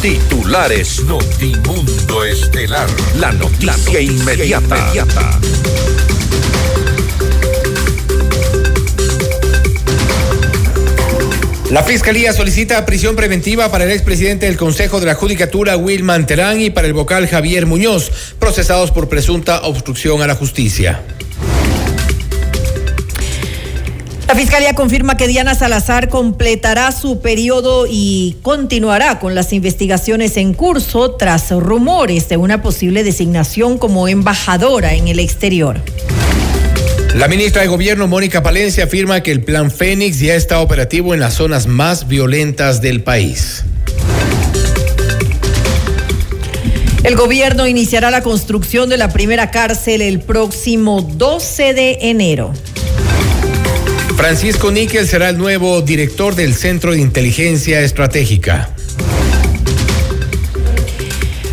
Titulares Notimundo Estelar. La noticia, inmediata. La Fiscalía solicita prisión preventiva para el expresidente del Consejo de la Judicatura, Wilman Terán, y para el vocal Javier Muñoz, procesados por presunta obstrucción a la justicia. Fiscalía confirma que Diana Salazar completará su periodo y continuará con las investigaciones en curso tras rumores de una posible designación como embajadora en el exterior. La ministra de Gobierno, Mónica Palencia, afirma que el Plan Fénix ya está operativo en las zonas más violentas del país. El gobierno iniciará la construcción de la primera cárcel el próximo 12 de enero. Francisco Níquel será el nuevo director del Centro de Inteligencia Estratégica.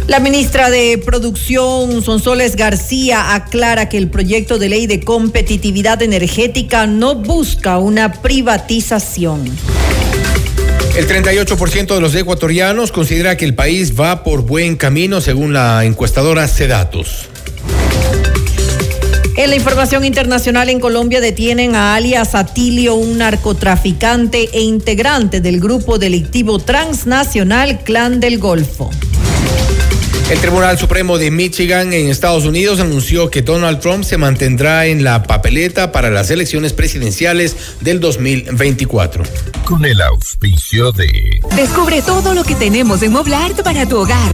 La ministra de Producción, Sonsoles García, aclara que el proyecto de ley de competitividad energética no busca una privatización. El 38% de los ecuatorianos considera que el país va por buen camino según la encuestadora Cedatos. En la información internacional en Colombia detienen a alias Atilio, un narcotraficante e integrante del grupo delictivo transnacional Clan del Golfo. El Tribunal Supremo de Michigan en Estados Unidos anunció que Donald Trump se mantendrá en la papeleta para las elecciones presidenciales del 2024. Con el auspicio de... Descubre todo lo que tenemos en Moblart para tu hogar.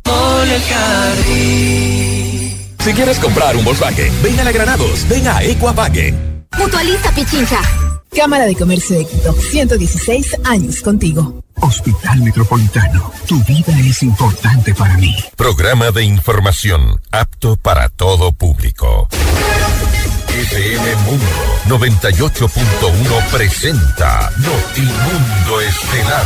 Si quieres comprar un Volkswagen, ven a la Granados, ven a Equavagen. Mutualiza Pichincha. Cámara de Comercio de Quito, 116 años contigo. Hospital Metropolitano, tu vida es importante para mí. Programa de información apto para todo público. FM Mundo 98.1 presenta Notimundo Estelar.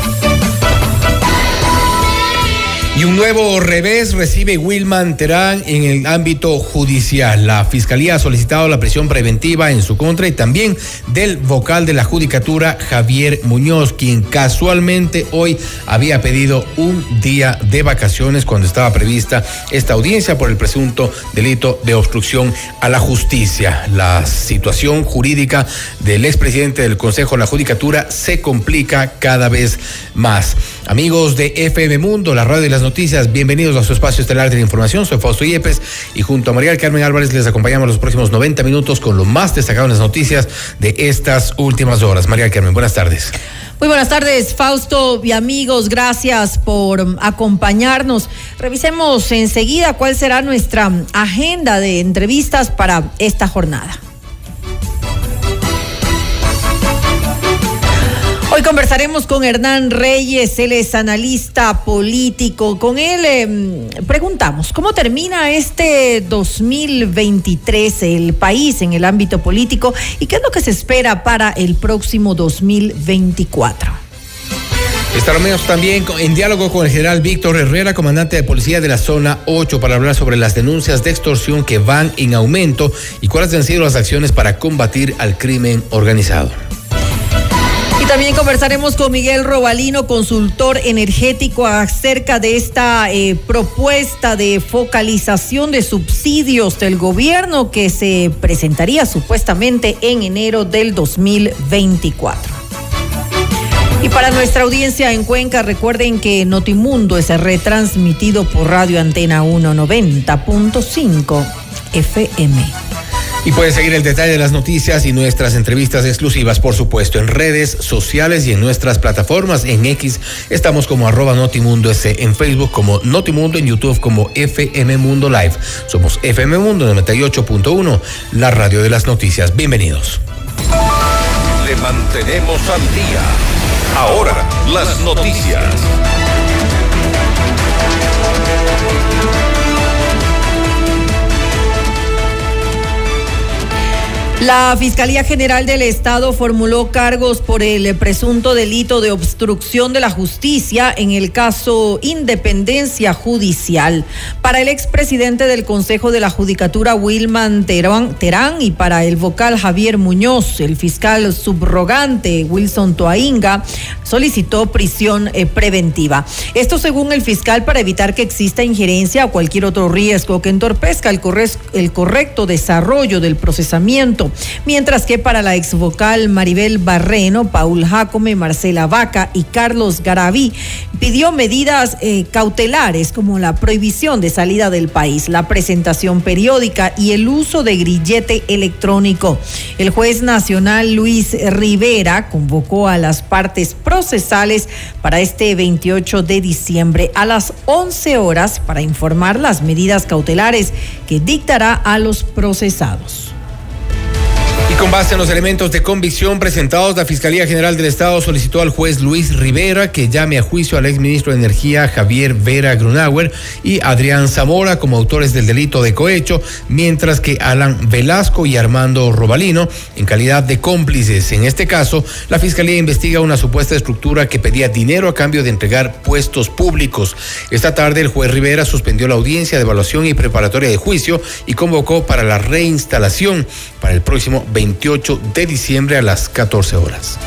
Y un nuevo revés recibe Wilman Terán en el ámbito judicial. La Fiscalía ha solicitado la prisión preventiva en su contra y también del vocal de la Judicatura, Javier Muñoz, quien casualmente hoy había pedido un día de vacaciones cuando estaba prevista esta audiencia por el presunto delito de obstrucción a la justicia. La situación jurídica del expresidente del Consejo de la Judicatura se complica cada vez más. Amigos de FM Mundo, la radio y las noticias, bienvenidos a su espacio estelar de la información. Soy Fausto Yepes y junto a María Carmen Álvarez les acompañamos los próximos 90 minutos con lo más destacado en las noticias de estas últimas horas. María Carmen, buenas tardes. Muy buenas tardes, Fausto y amigos. Gracias por acompañarnos. Revisemos enseguida cuál será nuestra agenda de entrevistas para esta jornada. Conversaremos con Hernán Reyes, él es analista político. Con él eh, preguntamos, ¿cómo termina este 2023 el país en el ámbito político y qué es lo que se espera para el próximo 2024? Estaremos también en diálogo con el general Víctor Herrera, comandante de policía de la zona 8, para hablar sobre las denuncias de extorsión que van en aumento y cuáles han sido las acciones para combatir al crimen organizado. También conversaremos con Miguel Robalino, consultor energético, acerca de esta eh, propuesta de focalización de subsidios del gobierno que se presentaría supuestamente en enero del 2024. Y para nuestra audiencia en Cuenca, recuerden que Notimundo es retransmitido por Radio Antena 190.5 FM. Y pueden seguir el detalle de las noticias y nuestras entrevistas exclusivas, por supuesto, en redes sociales y en nuestras plataformas. En X estamos como arroba Notimundo S, en Facebook como Notimundo, en YouTube como FM Mundo Live. Somos FM Mundo 98.1, la radio de las noticias. Bienvenidos. Le mantenemos al día. Ahora, las noticias. La Fiscalía General del Estado formuló cargos por el presunto delito de obstrucción de la justicia en el caso Independencia Judicial. Para el expresidente del Consejo de la Judicatura, Wilman Terán, Terán, y para el vocal Javier Muñoz, el fiscal subrogante Wilson Toainga solicitó prisión eh, preventiva. Esto según el fiscal para evitar que exista injerencia o cualquier otro riesgo que entorpezca el, el correcto desarrollo del procesamiento mientras que para la ex vocal Maribel Barreno, Paul Jacome, Marcela Vaca y Carlos Garaví pidió medidas eh, cautelares como la prohibición de salida del país, la presentación periódica y el uso de grillete electrónico. El juez nacional Luis Rivera convocó a las partes procesales para este 28 de diciembre a las 11 horas para informar las medidas cautelares que dictará a los procesados. Con base en los elementos de convicción presentados, la Fiscalía General del Estado solicitó al juez Luis Rivera que llame a juicio al exministro de Energía Javier Vera Grunauer y Adrián Zamora como autores del delito de cohecho, mientras que Alan Velasco y Armando Robalino en calidad de cómplices. En este caso, la Fiscalía investiga una supuesta estructura que pedía dinero a cambio de entregar puestos públicos. Esta tarde, el juez Rivera suspendió la audiencia de evaluación y preparatoria de juicio y convocó para la reinstalación para el próximo 28 de diciembre a las 14 horas.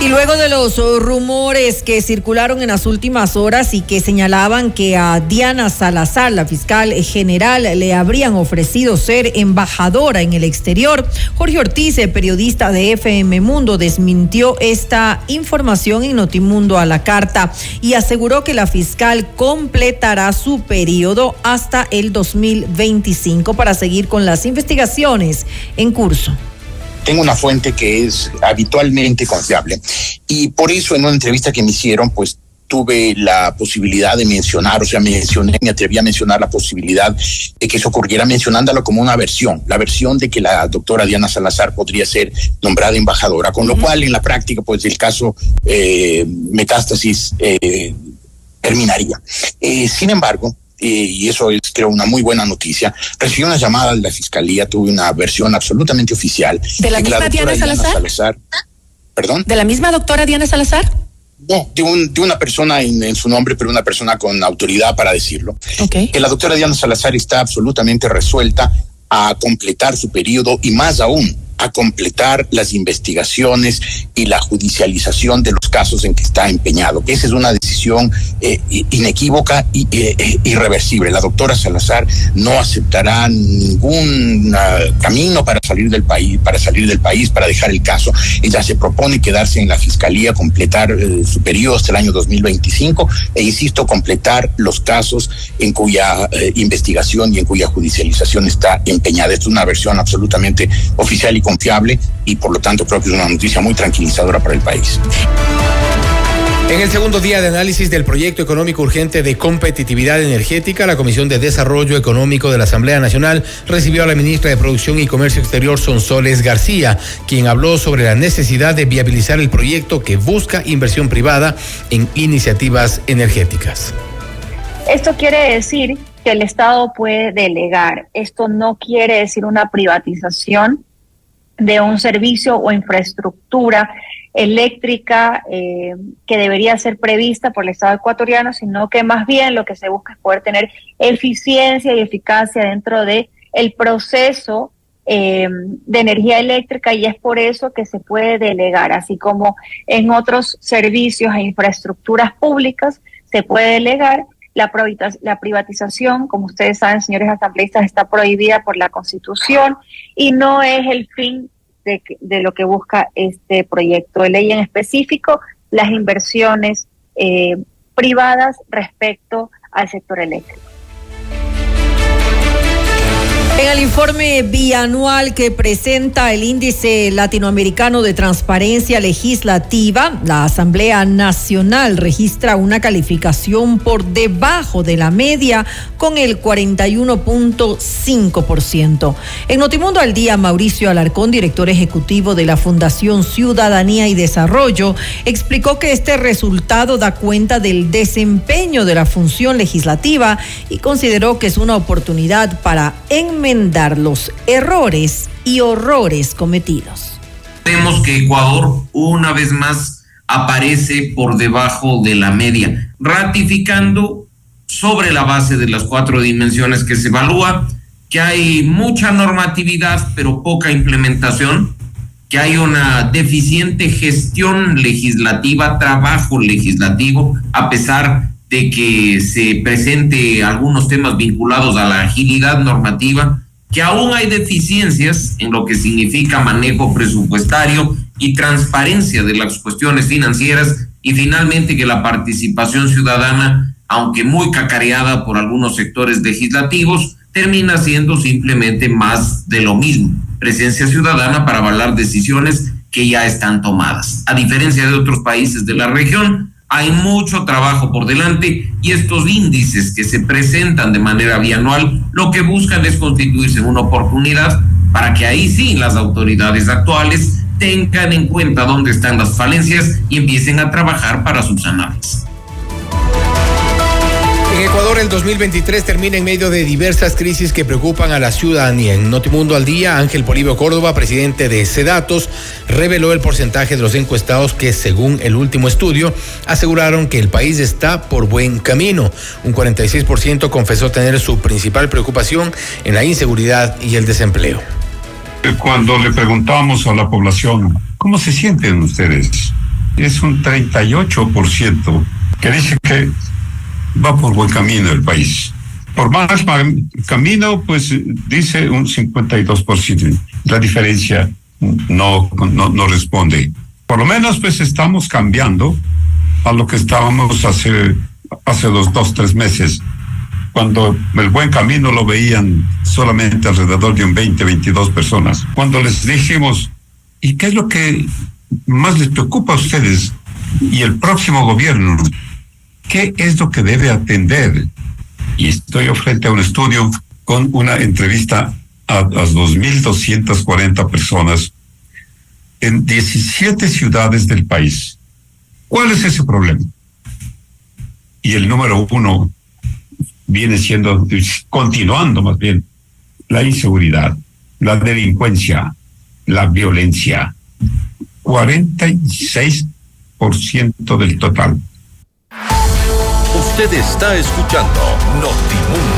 Y luego de los rumores que circularon en las últimas horas y que señalaban que a Diana Salazar, la fiscal general, le habrían ofrecido ser embajadora en el exterior, Jorge Ortiz, periodista de FM Mundo, desmintió esta información en Notimundo a la carta y aseguró que la fiscal completará su periodo hasta el 2025 para seguir con las investigaciones en curso tengo una fuente que es habitualmente confiable y por eso en una entrevista que me hicieron, pues tuve la posibilidad de mencionar, o sea, mencioné, me atreví a mencionar la posibilidad de que eso ocurriera mencionándolo como una versión, la versión de que la doctora Diana Salazar podría ser nombrada embajadora, con lo cual en la práctica, pues el caso eh, metástasis eh, terminaría. Eh, sin embargo, y eso es creo una muy buena noticia. Recibí una llamada de la fiscalía, tuve una versión absolutamente oficial. ¿De la misma Diana, Salazar? ¿Perdón? ¿De la misma doctora Diana Salazar? No, de, un, de una persona en, su nombre, pero una persona con autoridad para decirlo. Okay. Que la doctora Diana Salazar está absolutamente resuelta a completar su periodo y más aún a completar las investigaciones y la judicialización de los casos en que está empeñado. Esa es una decisión eh, inequívoca eh, eh, irreversible. La doctora Salazar no aceptará ningún camino para salir del país, para salir del país, para dejar el caso. Ella se propone quedarse en la fiscalía, completar su periodo hasta el año 2025 e insisto, completar los casos en cuya investigación y en cuya judicialización está empeñada. Es una versión absolutamente oficial y confiable y por lo tanto creo que es una noticia muy tranquilizadora para el país. En el segundo día de análisis del proyecto económico urgente de competitividad energética, la Comisión de Desarrollo Económico de la Asamblea Nacional recibió a la ministra de Producción y Comercio Exterior, Sonsoles García, quien habló sobre la necesidad de viabilizar el proyecto que busca inversión privada en iniciativas energéticas. Esto quiere decir que el Estado puede delegar. Esto no quiere decir una privatización de un servicio o infraestructura eléctrica eh, que debería ser prevista por el Estado ecuatoriano, sino que más bien lo que se busca es poder tener eficiencia y eficacia dentro de el proceso eh, de energía eléctrica y es por eso que se puede delegar, así como en otros servicios e infraestructuras públicas se puede delegar la, privatización, como ustedes saben, señores asambleístas, está prohibida por la Constitución y no es el fin de, de lo que busca este proyecto de ley en específico, las inversiones eh, privadas respecto al sector eléctrico. En el informe bianual que presenta el Índice Latinoamericano de Transparencia Legislativa, la Asamblea Nacional registra una calificación por debajo de la media con el 41.5%. En Notimundo al Día, Mauricio Alarcón, director ejecutivo de la Fundación Ciudadanía y Desarrollo, explicó que este resultado da cuenta del desempeño de la función legislativa y consideró que es una oportunidad para enmendar enmendar los errores y horrores cometidos. Vemos que Ecuador una vez más aparece por debajo de la media, ratificando sobre la base de las cuatro dimensiones que se evalúa, que hay mucha normatividad pero poca implementación, que hay una deficiente gestión legislativa, trabajo legislativo, a pesar de que se presente algunos temas vinculados a la agilidad normativa, que aún hay deficiencias en lo que significa manejo presupuestario y transparencia de las cuestiones financieras y finalmente que la participación ciudadana, aunque muy cacareada por algunos sectores legislativos, termina siendo simplemente más de lo mismo, presencia ciudadana para avalar decisiones que ya están tomadas. A diferencia de otros países de la región, hay mucho trabajo por delante y estos índices que se presentan de manera bianual lo que buscan es constituirse una oportunidad para que ahí sí las autoridades actuales tengan en cuenta dónde están las falencias y empiecen a trabajar para subsanarlas. En Ecuador el 2023 termina en medio de diversas crisis que preocupan a la ciudadanía. En Notimundo al Día, Ángel Polibio Córdoba, presidente de Sedatos, reveló el porcentaje de los encuestados que, según el último estudio, aseguraron que el país está por buen camino. Un 46% confesó tener su principal preocupación en la inseguridad y el desempleo. Cuando le preguntamos a la población, ¿cómo se sienten ustedes? Es un 38% que dice que va por buen camino el país. Por más camino, pues dice un 52%. La diferencia no, no, no responde. Por lo menos, pues estamos cambiando a lo que estábamos hace, hace los dos, tres meses, cuando el buen camino lo veían solamente alrededor de un 20, 22 personas. Cuando les dijimos, ¿y qué es lo que más les preocupa a ustedes y el próximo gobierno? ¿Qué es lo que debe atender? Y estoy frente a un estudio con una entrevista a las 2.240 personas en 17 ciudades del país. ¿Cuál es ese problema? Y el número uno viene siendo, continuando más bien, la inseguridad, la delincuencia, la violencia. 46% del total. Usted está escuchando Notimundo.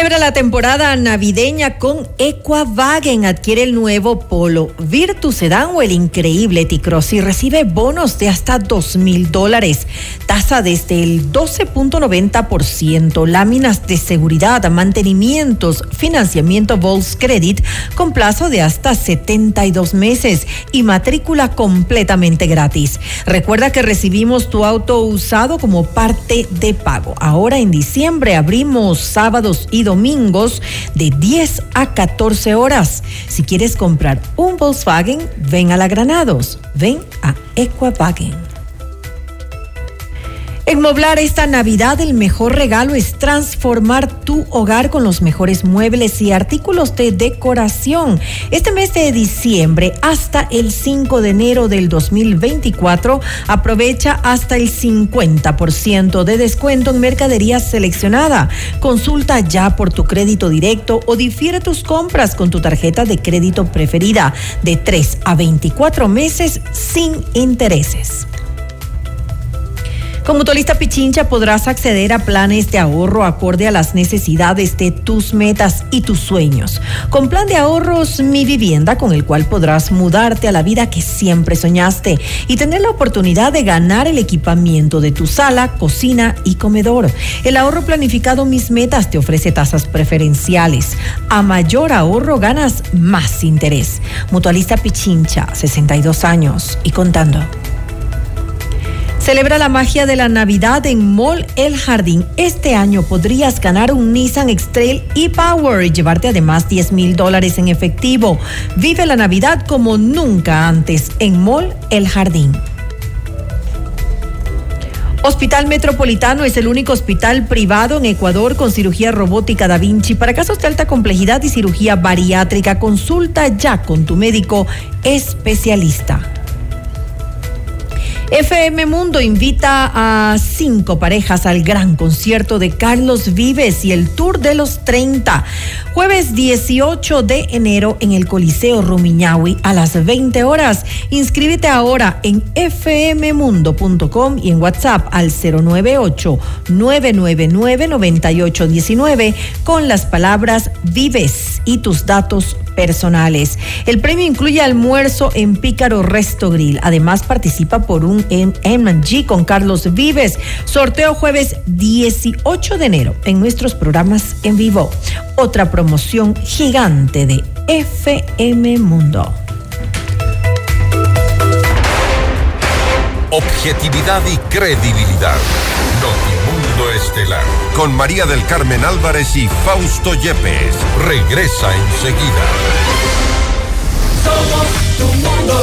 Celebra la temporada navideña con Equavagen. Adquiere el nuevo Polo Virtus Sedan o el increíble T-Cross y recibe bonos de hasta dos mil dólares. Tasa desde el 12.90%. Láminas de seguridad, mantenimientos, financiamiento Volkscredit con plazo de hasta 72 meses y matrícula completamente gratis. Recuerda que recibimos tu auto usado como parte de pago. Ahora en diciembre abrimos sábados y domingos de 10 a 14 horas. Si quieres comprar un Volkswagen, ven a la Granados, ven a Equavagen. En Moblar esta Navidad el mejor regalo es transformar tu hogar con los mejores muebles y artículos de decoración. Este mes de diciembre hasta el 5 de enero del 2024 aprovecha hasta el 50% de descuento en mercadería seleccionada. Consulta ya por tu crédito directo o difiere tus compras con tu tarjeta de crédito preferida de 3 a 24 meses sin intereses. Con Mutualista Pichincha podrás acceder a planes de ahorro acorde a las necesidades de tus metas y tus sueños. Con plan de ahorros Mi Vivienda, con el cual podrás mudarte a la vida que siempre soñaste y tener la oportunidad de ganar el equipamiento de tu sala, cocina y comedor. El ahorro planificado Mis Metas te ofrece tasas preferenciales. A mayor ahorro ganas más interés. Mutualista Pichincha, 62 años y contando. Celebra la magia de la Navidad en Mall El Jardín. Este año podrías ganar un Nissan X-Trail e-Power y llevarte además 10 mil dólares en efectivo. Vive la Navidad como nunca antes en Mall El Jardín. Hospital Metropolitano es el único hospital privado en Ecuador con cirugía robótica Da Vinci para casos de alta complejidad y cirugía bariátrica. Consulta ya con tu médico especialista. FM Mundo invita a cinco parejas al gran concierto de Carlos Vives y el Tour de los 30. Jueves 18 de enero en el Coliseo Rumiñahui a las 20 horas. Inscríbete ahora en fmmundo.com y en WhatsApp al 098-999-9819 con las palabras Vives y tus datos personales. El premio incluye almuerzo en Pícaro Resto Grill. Además participa por un MG con Carlos Vives. Sorteo jueves 18 de enero en nuestros programas en vivo. Otra promoción gigante de FM Mundo. Objetividad y credibilidad. Notimundo Estelar. Con María del Carmen Álvarez y Fausto Yepes. Regresa enseguida. Somos tu mundo.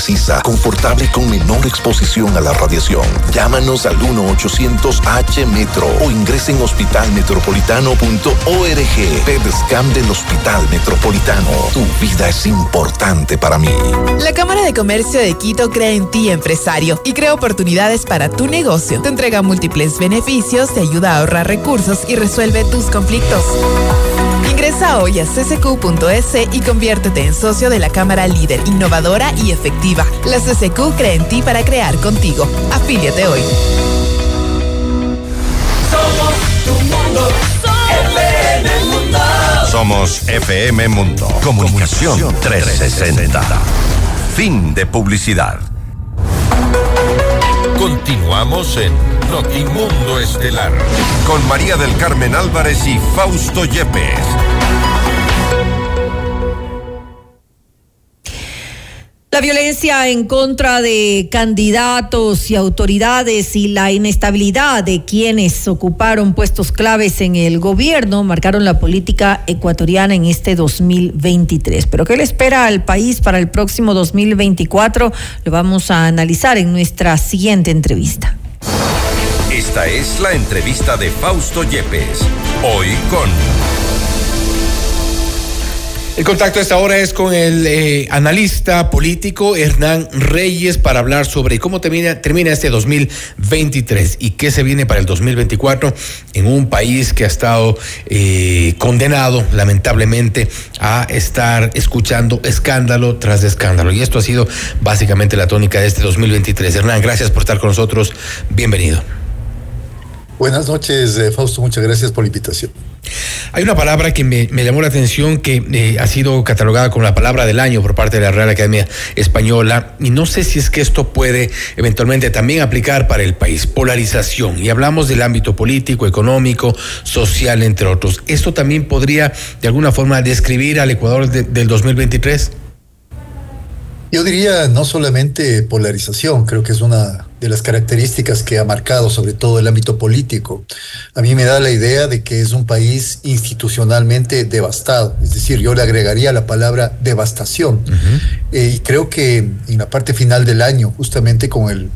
confortable y con menor exposición a la radiación. Llámanos al 1-800-H-METRO o ingresen en hospitalmetropolitano.org. PEDSCAM del Hospital Metropolitano. Tu vida es importante para mí. La Cámara de Comercio de Quito cree en ti, empresario, y crea oportunidades para tu negocio. Te entrega múltiples beneficios, te ayuda a ahorrar recursos y resuelve tus conflictos. Ingresa hoy a ccq.es y conviértete en socio de la Cámara líder, innovadora y efectiva. La CCQ cree en ti para crear contigo. Afíliate hoy. Somos tu mundo. Somos FM Mundo. Comunicación 360. Fin de publicidad. Continuamos en Notimundo Estelar con María del Carmen Álvarez y Fausto Yepes. La violencia en contra de candidatos y autoridades y la inestabilidad de quienes ocuparon puestos claves en el gobierno marcaron la política ecuatoriana en este 2023. Pero ¿qué le espera al país para el próximo 2024? Lo vamos a analizar en nuestra siguiente entrevista. Esta es la entrevista de Fausto Yepes. Hoy con... El contacto a esta hora es con el eh, analista político Hernán Reyes para hablar sobre cómo termina, termina este 2023 y qué se viene para el 2024 en un país que ha estado eh, condenado lamentablemente a estar escuchando escándalo tras escándalo. Y esto ha sido básicamente la tónica de este 2023. Hernán, gracias por estar con nosotros. Bienvenido. Buenas noches, eh, Fausto. Muchas gracias por la invitación. Hay una palabra que me, llamó la atención que eh, ha sido catalogada como la palabra del año por parte de la Real Academia Española y no sé si es que esto puede eventualmente también aplicar para el país, polarización. Y hablamos del ámbito político, económico, social, entre otros. ¿Esto también podría de alguna forma describir al Ecuador del 2023? Yo diría no solamente polarización, creo que es una de las características que ha marcado sobre todo el ámbito político. A mí me da la idea de que es un país institucionalmente devastado, es decir, yo le agregaría la palabra devastación. Eh, y creo que en la parte final del año, justamente con el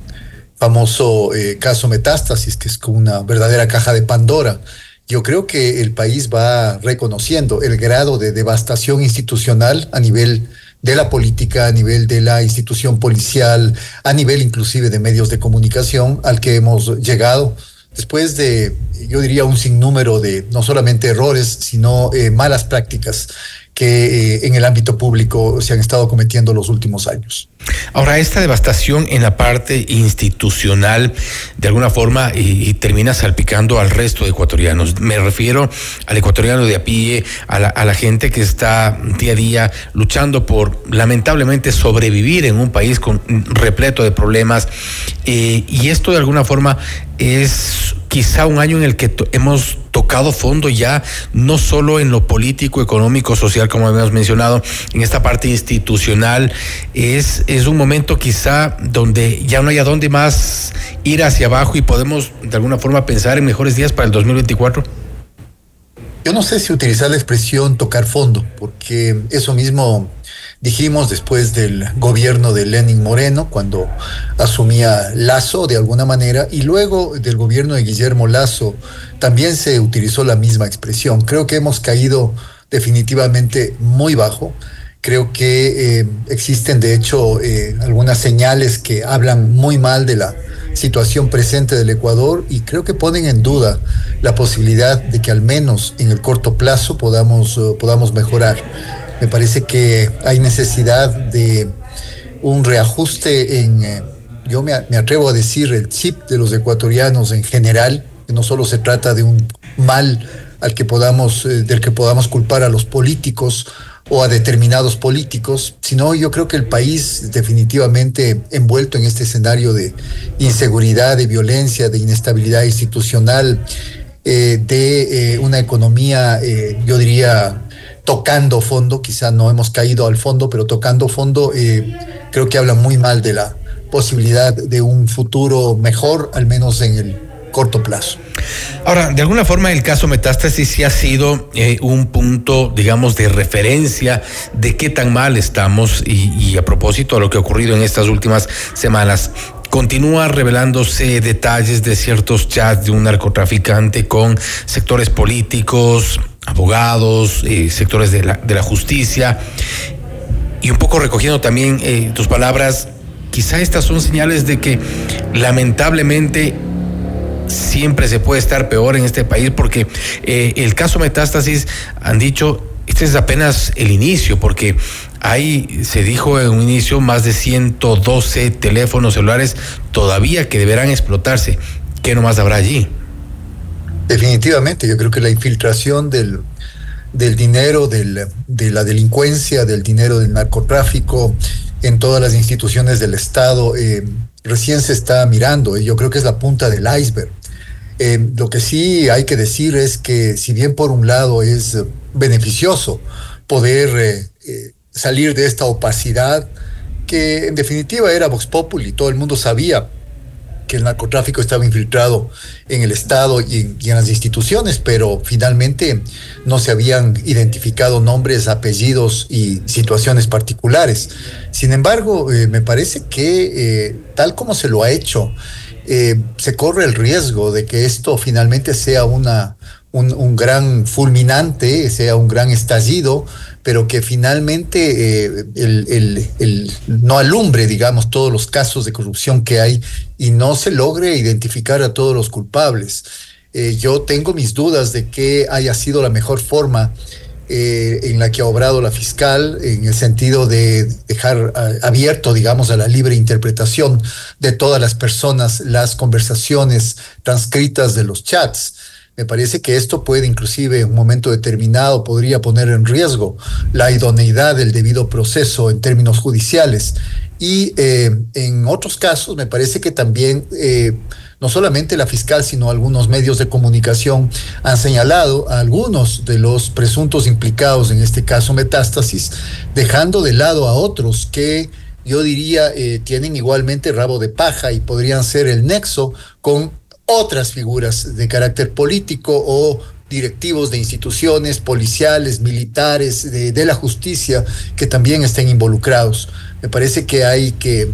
famoso eh, caso Metástasis, que es como una verdadera caja de Pandora, yo creo que el país va reconociendo el grado de devastación institucional a nivel de la política, a nivel de la institución policial, a nivel inclusive de medios de comunicación al que hemos llegado. Después de, yo diría, un sinnúmero de no solamente errores, sino eh, malas prácticas que eh, en el ámbito público se han estado cometiendo los últimos años. Ahora, esta devastación en la parte institucional, de alguna forma, y, termina salpicando al resto de ecuatorianos. Me refiero al ecuatoriano de a pie, a la, gente que está día a día luchando por, lamentablemente, sobrevivir en un país con repleto de problemas. Eh, y esto, de alguna forma, es quizá un año en el que hemos tocado fondo ya, no solo en lo político, económico, social, como habíamos mencionado, en esta parte institucional, es, es un momento quizá donde ya no haya dónde más ir hacia abajo y podemos de alguna forma pensar en mejores días para el 2024. Yo no sé si utilizar la expresión tocar fondo, porque eso mismo dijimos después del gobierno de Lenin Moreno, cuando asumía Lazo de alguna manera, y luego del gobierno de Guillermo Lazo también se utilizó la misma expresión. Creo que hemos caído definitivamente muy bajo. Creo que eh, existen, de hecho, eh, algunas señales que hablan muy mal de la situación presente del Ecuador y creo que ponen en duda la posibilidad de que al menos en el corto plazo podamos, eh, podamos mejorar. Me parece que hay necesidad de un reajuste en, eh, yo me, atrevo a decir, el chip de los ecuatorianos en general, que no solo se trata de un mal al que podamos, eh, del que podamos culpar a los políticos o a determinados políticos, sino yo creo que el país definitivamente envuelto en este escenario de inseguridad, de violencia, de inestabilidad institucional, eh, de una economía, yo diría, tocando fondo, quizá no hemos caído al fondo, pero tocando fondo, eh, creo que habla muy mal de la posibilidad de un futuro mejor, al menos en el corto plazo. Ahora, de alguna forma el caso Metástasis sí ha sido eh, un punto, digamos, de referencia de qué tan mal estamos y, y, a propósito de lo que ha ocurrido en estas últimas semanas. Continúa revelándose detalles de ciertos chats de un narcotraficante con sectores políticos, abogados, eh, sectores de la, de la, justicia, y un poco recogiendo también eh, tus palabras, quizá estas son señales de que lamentablemente siempre se puede estar peor en este país, porque eh, el caso Metástasis han dicho, este es apenas el inicio, porque hay, se dijo en un inicio, más de 112 teléfonos celulares todavía que deberán explotarse. ¿Qué nomás habrá allí? Definitivamente, yo creo que la infiltración del, del dinero, del, de la delincuencia, del dinero del narcotráfico en todas las instituciones del Estado, eh, recién se está mirando y yo creo que es la punta del iceberg. Eh, lo que sí hay que decir es que si bien por un lado es beneficioso poder eh, salir de esta opacidad, que en definitiva era Vox Populi, todo el mundo sabía que el narcotráfico estaba infiltrado en el Estado y en, las instituciones, pero finalmente no se habían identificado nombres, apellidos y situaciones particulares. Sin embargo, eh, me parece que eh, tal como se lo ha hecho, eh, se corre el riesgo de que esto finalmente sea una, un, gran fulminante, sea un gran estallido, pero que finalmente eh, no alumbre, digamos, todos los casos de corrupción que hay y no se logre identificar a todos los culpables. Eh, yo tengo mis dudas de que haya sido la mejor forma eh, en la que ha obrado la fiscal, en el sentido de dejar abierto, digamos, a la libre interpretación de todas las personas las conversaciones transcritas de los chats. Me parece que esto puede inclusive en un momento determinado podría poner en riesgo la idoneidad del debido proceso en términos judiciales. Y eh, en otros casos me parece que también eh, no solamente la fiscal, sino algunos medios de comunicación han señalado a algunos de los presuntos implicados en este caso metástasis, dejando de lado a otros que yo diría eh, tienen igualmente rabo de paja y podrían ser el nexo con otras figuras de carácter político o directivos de instituciones policiales, militares, de, la justicia, que también estén involucrados. Me parece que hay que,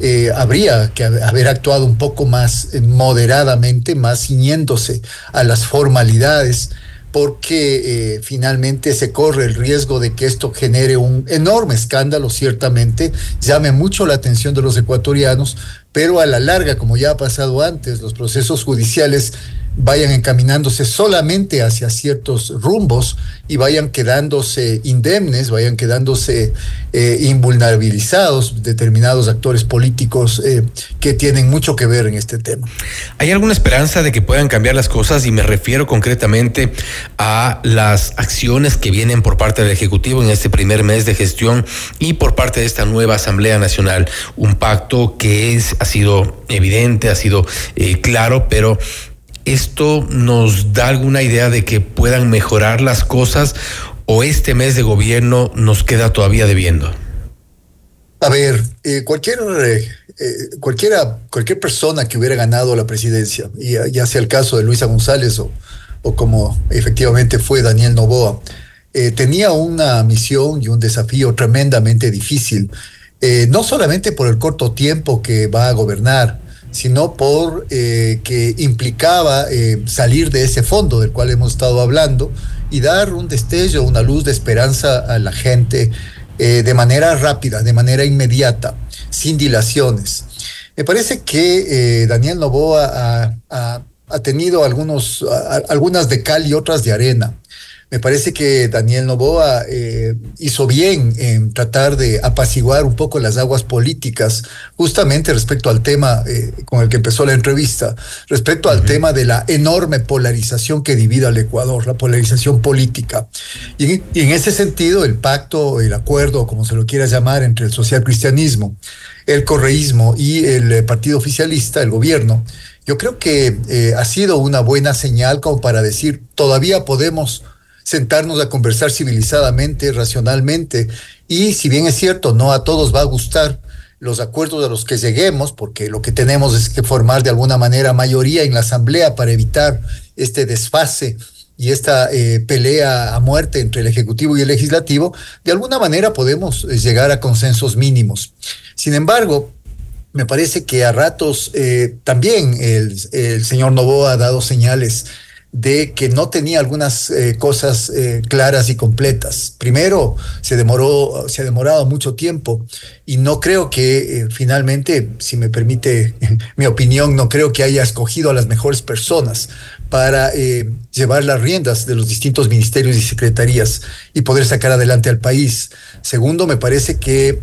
eh, habría que haber actuado un poco más eh, moderadamente, más ciñéndose a las formalidades, porque eh, finalmente se corre el riesgo de que esto genere un enorme escándalo, ciertamente, llame mucho la atención de los ecuatorianos, pero a la larga, como ya ha pasado antes, los procesos judiciales vayan encaminándose solamente hacia ciertos rumbos y vayan quedándose indemnes, vayan quedándose eh, invulnerabilizados determinados actores políticos eh, que tienen mucho que ver en este tema. ¿Hay alguna esperanza de que puedan cambiar las cosas? Y me refiero concretamente a las acciones que vienen por parte del Ejecutivo en este primer mes de gestión y por parte de esta nueva Asamblea Nacional. Un pacto que es, ha sido evidente, ha sido eh, claro, pero ¿Esto nos da alguna idea de que puedan mejorar las cosas o este mes de gobierno nos queda todavía debiendo? A ver, eh, cualquier, eh, eh, cualquiera, cualquier persona que hubiera ganado la presidencia, y ya sea el caso de Luisa González o, o como efectivamente fue Daniel Novoa, tenía una misión y un desafío tremendamente difícil, no solamente por el corto tiempo que va a gobernar, sino por eh, que implicaba eh, salir de ese fondo del cual hemos estado hablando y dar un destello, una luz de esperanza a la gente eh, de manera rápida, de manera inmediata, sin dilaciones. Me parece que Daniel Novoa ha, tenido algunos, algunas de cal y otras de arena. Me parece que Daniel Novoa eh, hizo bien en tratar de apaciguar un poco las aguas políticas, justamente respecto al tema eh, con el que empezó la entrevista, respecto al tema de la enorme polarización que divide al Ecuador, la polarización política. Y, en ese sentido, el pacto, el acuerdo, como se lo quiera llamar, entre el social cristianismo, el correísmo y el eh, partido oficialista, el gobierno, yo creo que ha sido una buena señal como para decir, todavía podemos sentarnos a conversar civilizadamente, racionalmente. Y si bien es cierto, no a todos va a gustar los acuerdos a los que lleguemos, porque lo que tenemos es que formar de alguna manera mayoría en la Asamblea para evitar este desfase y esta eh, pelea a muerte entre el Ejecutivo y el Legislativo, de alguna manera podemos eh, llegar a consensos mínimos. Sin embargo, me parece que a ratos eh, también el, el señor Novoa ha dado señales de que no tenía algunas eh, cosas eh, claras y completas. Primero, se demoró, se ha demorado mucho tiempo y no creo que eh, finalmente, si me permite mi opinión, no creo que haya escogido a las mejores personas para llevar las riendas de los distintos ministerios y secretarías y poder sacar adelante al país. Segundo, me parece que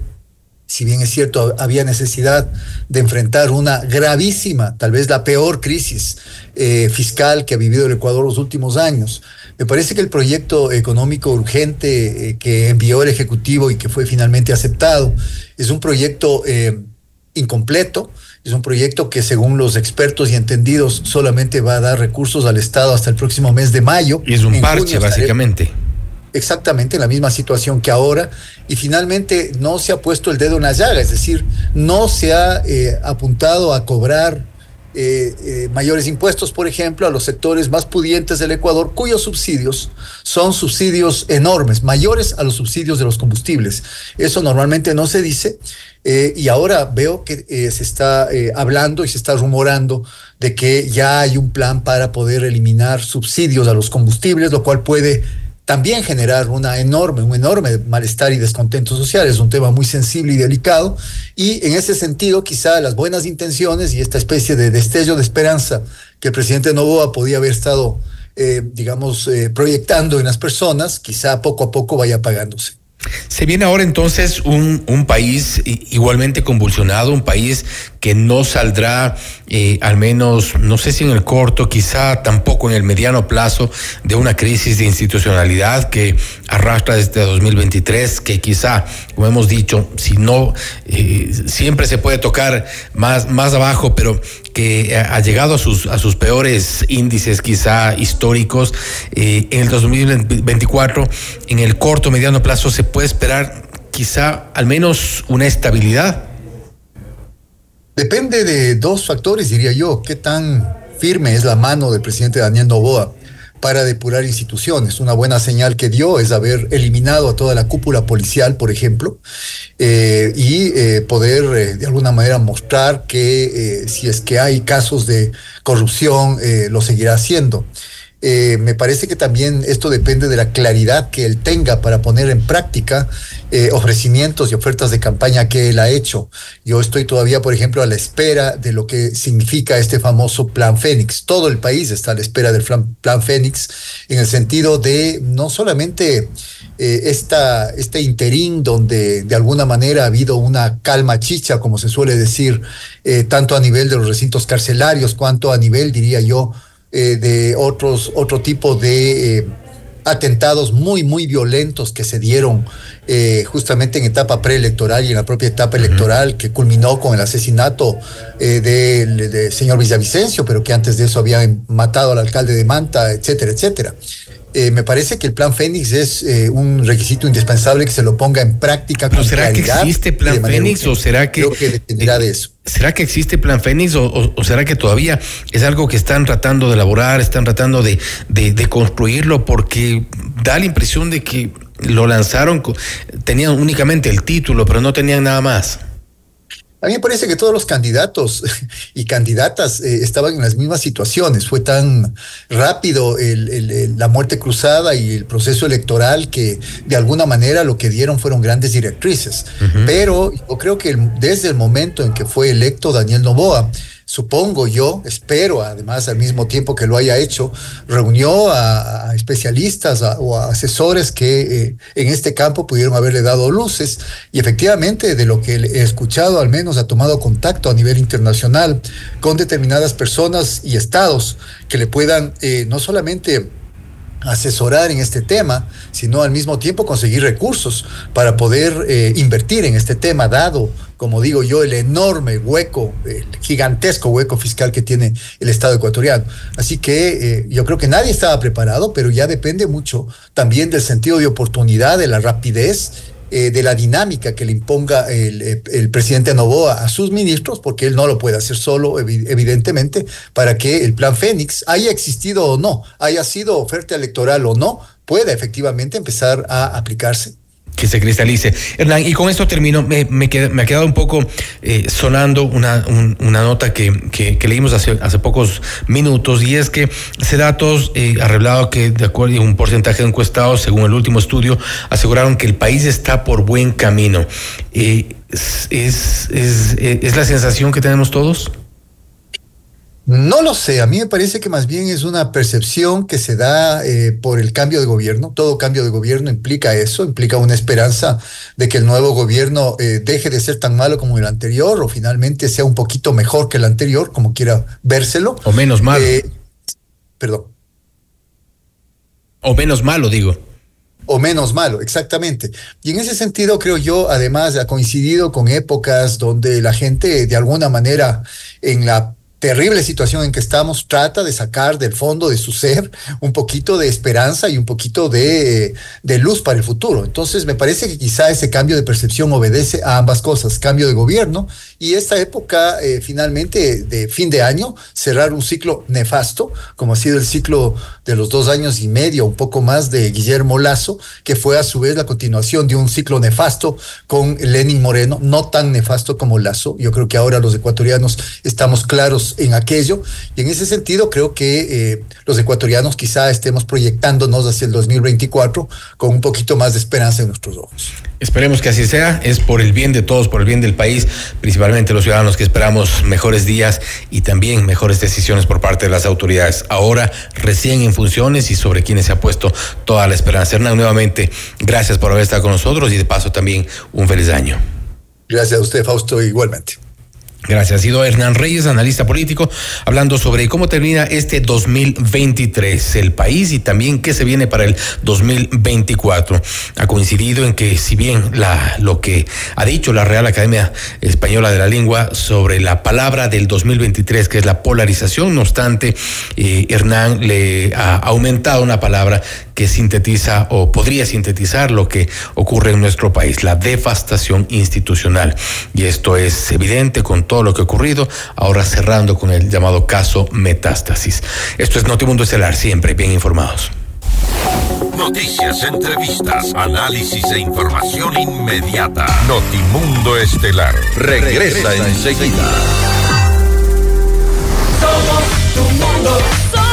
si bien es cierto, había necesidad de enfrentar una gravísima, tal vez la peor crisis eh, fiscal que ha vivido el Ecuador los últimos años. Me parece que el proyecto económico urgente eh, que envió el Ejecutivo y que fue finalmente aceptado es un proyecto eh, incompleto, es un proyecto que según los expertos y entendidos solamente va a dar recursos al Estado hasta el próximo mes de mayo. Y es un parche, básicamente exactamente en la misma situación que ahora y finalmente no se ha puesto el dedo en la llaga, es decir, no se ha eh, apuntado a cobrar eh, eh, mayores impuestos, por ejemplo, a los sectores más pudientes del Ecuador, cuyos subsidios son subsidios enormes, mayores a los subsidios de los combustibles. Eso normalmente no se dice y ahora veo que se está hablando y se está rumorando de que ya hay un plan para poder eliminar subsidios a los combustibles, lo cual puede también generar una enorme, un enorme malestar y descontento social. Es un tema muy sensible y delicado. Y en ese sentido, quizá las buenas intenciones y esta especie de destello de esperanza que el presidente Novoa podía haber estado, eh, digamos, eh, proyectando en las personas, quizá poco a poco vaya apagándose. Se viene ahora entonces un, un, país igualmente convulsionado, un país que no saldrá, eh, al menos, no sé si en el corto, quizá tampoco en el mediano plazo, de una crisis de institucionalidad que arrastra desde 2023, que quizá, como hemos dicho, si no, eh, siempre se puede tocar más, más abajo, pero que ha llegado a sus, a sus peores índices quizá históricos. Eh, en el 2024, en el corto, mediano plazo, se puede esperar quizá al menos una estabilidad. Depende de dos factores, diría yo. ¿Qué tan firme es la mano del presidente Daniel Novoa para depurar instituciones? Una buena señal que dio es haber eliminado a toda la cúpula policial, por ejemplo, eh, y eh, poder eh, de alguna manera mostrar que si es que hay casos de corrupción, lo seguirá haciendo. Eh, me parece que también esto depende de la claridad que él tenga para poner en práctica eh, ofrecimientos y ofertas de campaña que él ha hecho. Yo estoy todavía, por ejemplo, a la espera de lo que significa este famoso Plan Fénix. Todo el país está a la espera del Plan, Fénix en el sentido de no solamente eh, esta, este interín donde de alguna manera ha habido una calma chicha, como se suele decir, tanto a nivel de los recintos carcelarios cuanto a nivel, diría yo, eh, de otros, otro tipo de eh, atentados muy, muy violentos que se dieron eh, justamente en etapa preelectoral y en la propia etapa electoral que culminó con el asesinato del señor Villavicencio, pero que antes de eso habían matado al alcalde de Manta, etcétera, etcétera. Me parece que el plan Fénix es un requisito indispensable que se lo ponga en práctica. Con ¿Será que existe plan Fénix o será que... Creo que dependerá de eso. ¿Será que existe Plan Fénix o, será que todavía es algo que están tratando de elaborar, están tratando de, de, construirlo? Porque da la impresión de que lo lanzaron, tenían únicamente el título, pero no tenían nada más. A mí me parece que todos los candidatos y candidatas eh, estaban en las mismas situaciones. Fue tan rápido la muerte cruzada y el proceso electoral que de alguna manera lo que dieron fueron grandes directrices. Pero yo creo que desde el momento en que fue electo Daniel Novoa, supongo yo, espero además al mismo tiempo que lo haya hecho, reunió a, especialistas o a asesores que eh, en este campo pudieron haberle dado luces. Y efectivamente de lo que he escuchado al menos ha tomado contacto a nivel internacional con determinadas personas y estados que le puedan eh, no solamente asesorar en este tema, sino al mismo tiempo conseguir recursos para poder eh, invertir en este tema, dado, como digo yo, el enorme hueco, el gigantesco hueco fiscal que tiene el Estado ecuatoriano. Así que eh, yo creo que nadie estaba preparado, pero ya depende mucho también del sentido de oportunidad, de la rapidez eh, de la dinámica que le imponga el, el, presidente Novoa a sus ministros, porque él no lo puede hacer solo, evidentemente, para que el plan Fénix haya existido o no, haya sido oferta electoral o no, pueda efectivamente empezar a aplicarse que se cristalice. Hernán, y con esto termino, me, me, ha quedado un poco eh, sonando una, una nota que, que, leímos hace, hace pocos minutos, y es que ese datos eh, ha revelado que, de acuerdo a un porcentaje de encuestados, según el último estudio, aseguraron que el país está por buen camino. Eh, es, es, ¿Es la sensación que tenemos todos? No lo sé, a mí me parece que más bien es una percepción que se da eh, por el cambio de gobierno. Todo cambio de gobierno implica eso, implica una esperanza de que el nuevo gobierno eh, deje de ser tan malo como el anterior o finalmente sea un poquito mejor que el anterior, como quiera vérselo. O menos malo. Eh, perdón. O menos malo, digo o menos malo, exactamente. Y en ese sentido creo yo, además, ha coincidido con épocas donde la gente de alguna manera en la terrible situación en que estamos trata de sacar del fondo de su ser un poquito de esperanza y un poquito de, luz para el futuro. Entonces, me parece que quizá ese cambio de percepción obedece a ambas cosas, cambio de gobierno y esta época eh, finalmente de fin de año, cerrar un ciclo nefasto, como ha sido el ciclo de los dos años y medio, un poco más de Guillermo Lazo, que fue a su vez la continuación de un ciclo nefasto con Lenin Moreno, no tan nefasto como Lazo. Yo creo que ahora los ecuatorianos estamos claros en aquello. Y en ese sentido creo que eh, los ecuatorianos quizá estemos proyectándonos hacia el 2024 con un poquito más de esperanza en nuestros ojos. Esperemos que así sea, es por el bien de todos, por el bien del país, principalmente los ciudadanos que esperamos mejores días y también mejores decisiones por parte de las autoridades. Ahora recién en funciones y sobre quienes se ha puesto toda la esperanza. Hernán, nuevamente, gracias por haber estado con nosotros y de paso también un feliz año. Gracias a usted, Fausto, igualmente. Gracias. Ha sido Hernán Reyes, analista político, hablando sobre cómo termina este 2023 el país y también qué se viene para el 2024. Ha coincidido en que si bien la, lo que ha dicho la Real Academia Española de la Lengua sobre la palabra del 2023, que es la polarización, no obstante, eh, Hernán le ha aumentado una palabra que sintetiza o podría sintetizar lo que ocurre en nuestro país, la devastación institucional. Y esto es evidente con todo lo que ha ocurrido, ahora cerrando con el llamado caso Metástasis. Esto es Notimundo Estelar, siempre bien informados. Noticias, entrevistas, análisis e información inmediata. Notimundo Estelar regresa, enseguida. Somos tu mundo.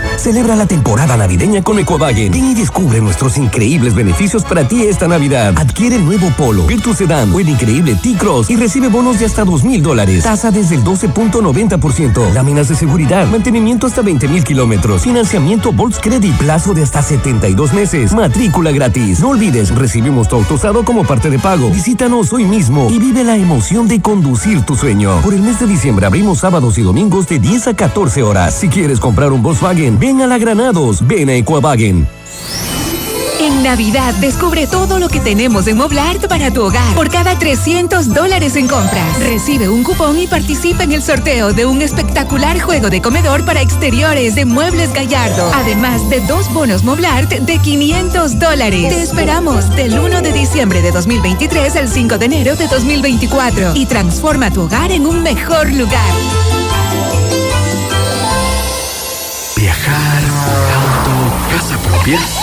Celebra la temporada navideña con Equavagen. Ven y descubre nuestros increíbles beneficios para ti esta Navidad. Adquiere el nuevo Polo, Virtus Sedan o el increíble T-Cross y recibe bonos de hasta dos mil dólares. Tasa desde el 12.90%. Láminas de seguridad. Mantenimiento hasta 20 mil kilómetros. Financiamiento Volts Credit. Plazo de hasta 72 meses. Matrícula gratis. No olvides, recibimos tu auto usado como parte de pago. Visítanos hoy mismo y vive la emoción de conducir tu sueño. Por el mes de diciembre abrimos sábados y domingos de 10 a 14 horas. Si quieres comprar un Volkswagen, ven a la Granados, ven a Equavagen. En Navidad descubre todo lo que tenemos en Moblart para tu hogar. Por cada 300 dólares en compras, recibe un cupón y participa en el sorteo de un espectacular juego de comedor para exteriores de Muebles Gallardo. Además de dos bonos Moblart de 500 dólares. Te esperamos del 1 de diciembre de 2023 al 5 de enero de 2024 y transforma tu hogar en un mejor lugar. Viajar, auto, casa propia.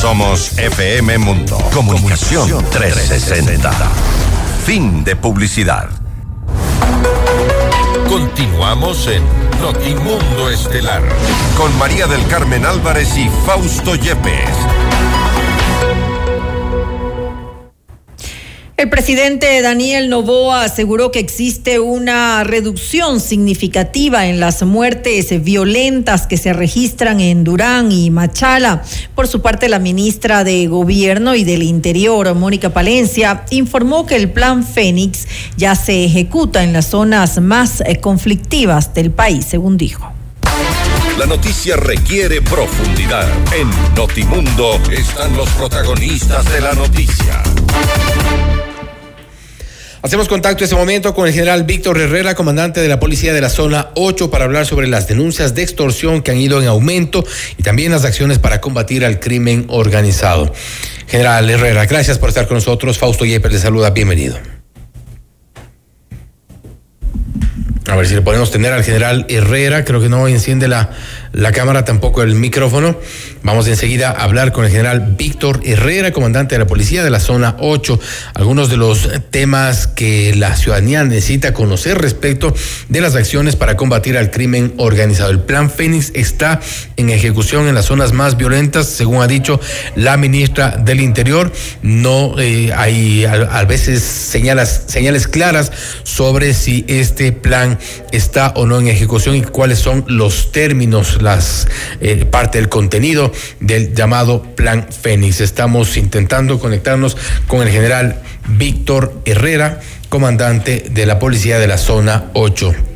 Somos FM Mundo. Comunicación 360. Fin de publicidad. Continuamos en Notimundo Estelar con María del Carmen Álvarez y Fausto Yepes. El presidente Daniel Novoa aseguró que existe una reducción significativa en las muertes violentas que se registran en Durán y Machala. Por su parte, la ministra de Gobierno y del Interior, Mónica Palencia, informó que el plan Fénix ya se ejecuta en las zonas más eh, conflictivas del país, según dijo. La noticia requiere profundidad. En Notimundo están los protagonistas de la noticia. Hacemos contacto en este momento con el general Víctor Herrera, comandante de la Policía de la Zona 8, para hablar sobre las denuncias de extorsión que han ido en aumento y también las acciones para combatir al crimen organizado. General Herrera, gracias por estar con nosotros. Fausto Yepes le saluda, bienvenido. A ver si le podemos tener al general Herrera, creo que no enciende la, la cámara, tampoco el micrófono. Vamos enseguida a hablar con el general Víctor Herrera, comandante de la policía de la zona 8. Algunos de los temas que la ciudadanía necesita conocer respecto de las acciones para combatir al crimen organizado. El plan Fénix está en ejecución en las zonas más violentas, según ha dicho la ministra del Interior. No eh, hay a, veces señales claras sobre si este plan está o no en ejecución y cuáles son los términos, las eh, parte del contenido del llamado Plan Fénix. Estamos intentando conectarnos con el general Víctor Herrera, comandante de la policía de la zona 8.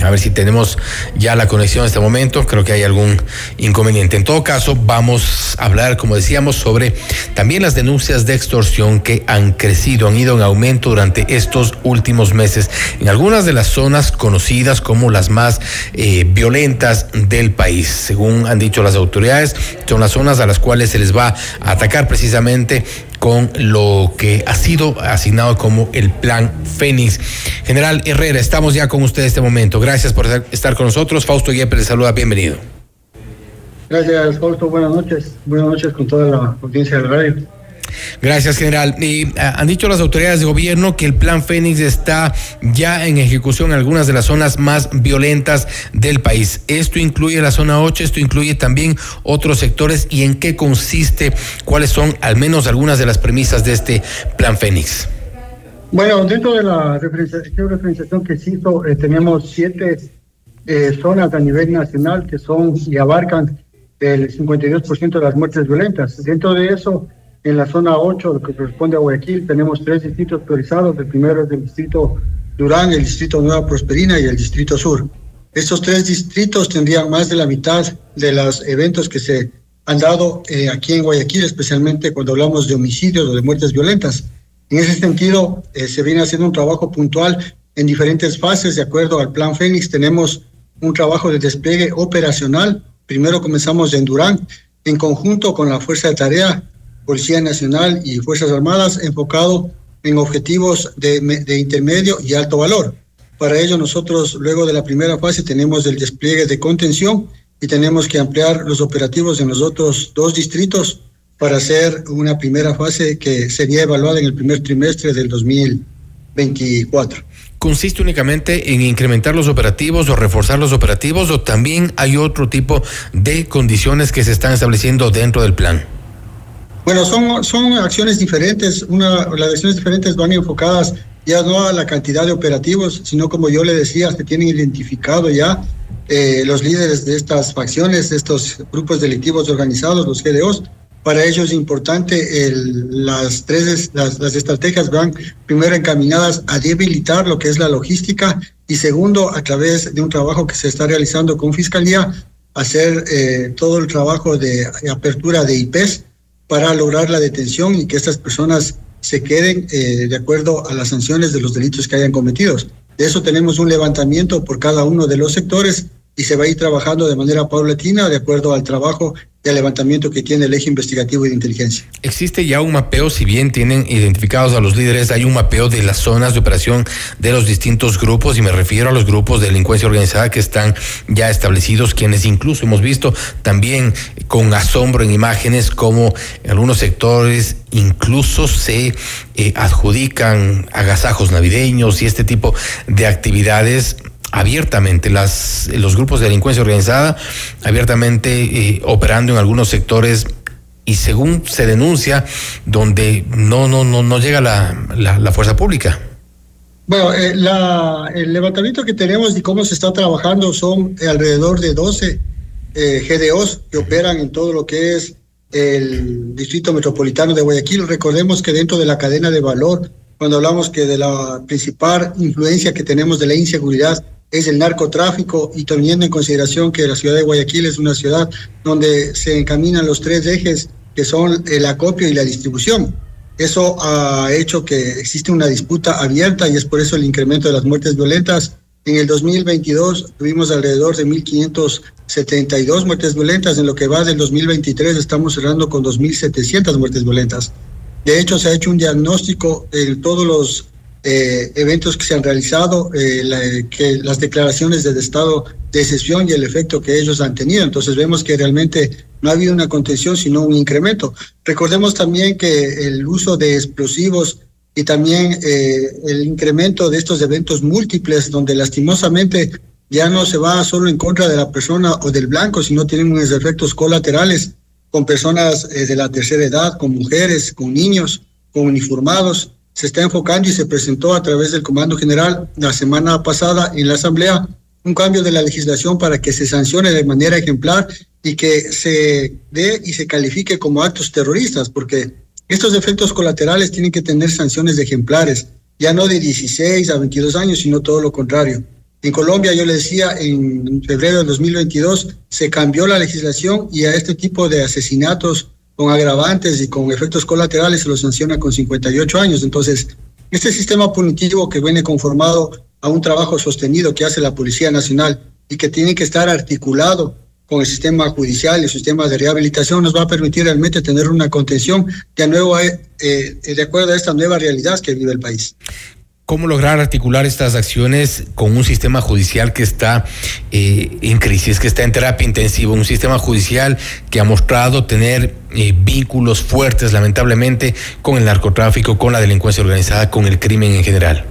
A ver si tenemos ya la conexión en este momento. Creo que hay algún inconveniente. En todo caso, vamos a hablar, como decíamos, sobre también las denuncias de extorsión que han crecido, han ido en aumento durante estos últimos meses en algunas de las zonas conocidas como las más eh, violentas del país. Según han dicho las autoridades, son las zonas a las cuales se les va a atacar precisamente con lo que ha sido asignado como el Plan Fénix. General Herrera, estamos ya con usted en este momento. Gracias por estar con nosotros. Fausto Yepes le saluda, bienvenido. Gracias, Fausto. Buenas noches. Buenas noches con toda la audiencia del radio. Gracias, general. Y, ah, han dicho las autoridades de gobierno que el plan Fénix está ya en ejecución en algunas de las zonas más violentas del país. Esto incluye la zona 8, esto incluye también otros sectores y en qué consiste, cuáles son al menos algunas de las premisas de este plan Fénix. Bueno, dentro de la referenciación, referenciación que se hizo, eh, tenemos siete eh, zonas a nivel nacional que son y abarcan el 52% de las muertes violentas. Dentro de eso, en la zona 8, lo que corresponde a Guayaquil, tenemos tres distritos priorizados. El primero es el distrito Durán, el distrito Nueva Prosperina y el distrito Sur. Estos tres distritos tendrían más de la mitad de los eventos que se han dado eh, aquí en Guayaquil, especialmente cuando hablamos de homicidios o de muertes violentas. En ese sentido, eh, se viene haciendo un trabajo puntual en diferentes fases. De acuerdo al Plan Fénix, tenemos un trabajo de despliegue operacional. Primero comenzamos en Durán, en conjunto con la Fuerza de Tarea, Policía Nacional y Fuerzas Armadas, enfocado en objetivos de, de intermedio y alto valor. Para ello, nosotros, luego de la primera fase, tenemos el despliegue de contención y tenemos que ampliar los operativos en los otros dos distritos para hacer una primera fase que sería evaluada en el primer trimestre del 2024. ¿Consiste únicamente en incrementar los operativos o reforzar los operativos o también hay otro tipo de condiciones que se están estableciendo dentro del plan? Bueno, son, son acciones diferentes. Una, las acciones diferentes van enfocadas ya no a la cantidad de operativos, sino como yo le decía, se tienen identificado ya eh, los líderes de estas facciones, de estos grupos delictivos organizados, los GDOs. Para ellos es importante las tres las, estrategias van primero encaminadas a debilitar lo que es la logística y segundo a través de un trabajo que se está realizando con fiscalía hacer eh, todo el trabajo de apertura de IPs para lograr la detención y que estas personas se queden eh, de acuerdo a las sanciones de los delitos que hayan cometido. De eso tenemos un levantamiento por cada uno de los sectores y se va a ir trabajando de manera paulatina de acuerdo al trabajo de levantamiento que tiene el eje investigativo y de inteligencia. ¿Existe ya un mapeo, si bien tienen identificados a los líderes, hay un mapeo de las zonas de operación de los distintos grupos, y me refiero a los grupos de delincuencia organizada que están ya establecidos, quienes incluso hemos visto también con asombro en imágenes como algunos sectores incluso se eh, adjudican agasajos navideños y este tipo de actividades abiertamente las, los grupos de delincuencia organizada, abiertamente eh, operando en algunos sectores y según se denuncia, donde no, no, no, no llega la, la, fuerza pública. Bueno, eh, el levantamiento que tenemos y cómo se está trabajando son alrededor de 12 eh, GDOs que operan en todo lo que es el Distrito Metropolitano de Guayaquil. Recordemos que dentro de la cadena de valor, cuando hablamos que de la principal influencia que tenemos de la inseguridad es el narcotráfico y teniendo en consideración que la ciudad de Guayaquil es una ciudad donde se encaminan los tres ejes que son el acopio y la distribución. Eso ha hecho que existe una disputa abierta y es por eso el incremento de las muertes violentas. En el 2022 tuvimos alrededor de 1.572 muertes violentas. En lo que va del 2023 estamos cerrando con 2.700 muertes violentas. De hecho, se ha hecho un diagnóstico en todos los eh, eventos que se han realizado, eh, que las declaraciones del estado de excepción y el efecto que ellos han tenido. Entonces vemos que realmente no ha habido una contención, sino un incremento. Recordemos también que el uso de explosivos y también eh, el incremento de estos eventos múltiples, donde lastimosamente ya no se va solo en contra de la persona o del blanco, sino tienen unos efectos colaterales con personas de la tercera edad, con mujeres, con niños, con uniformados se está enfocando y se presentó a través del Comando General la semana pasada en la Asamblea un cambio de la legislación para que se sancione de manera ejemplar y que se dé y se califique como actos terroristas, porque estos efectos colaterales tienen que tener sanciones de ejemplares, ya no de 16 a 22 años, sino todo lo contrario. En Colombia, yo le decía, en febrero del 2022 se cambió la legislación y a este tipo de asesinatos con agravantes y con efectos colaterales se lo sanciona con 58 años. Entonces, este sistema punitivo que viene conformado a un trabajo sostenido que hace la Policía Nacional y que tiene que estar articulado con el sistema judicial y el sistema de rehabilitación nos va a permitir realmente tener una contención de, nuevo, eh, eh, de acuerdo a esta nueva realidad que vive el país cómo lograr articular estas acciones con un sistema judicial que está eh, en crisis, que está en terapia intensiva, un sistema judicial que ha mostrado tener eh, vínculos fuertes, lamentablemente, con el narcotráfico, con la delincuencia organizada, con el crimen en general.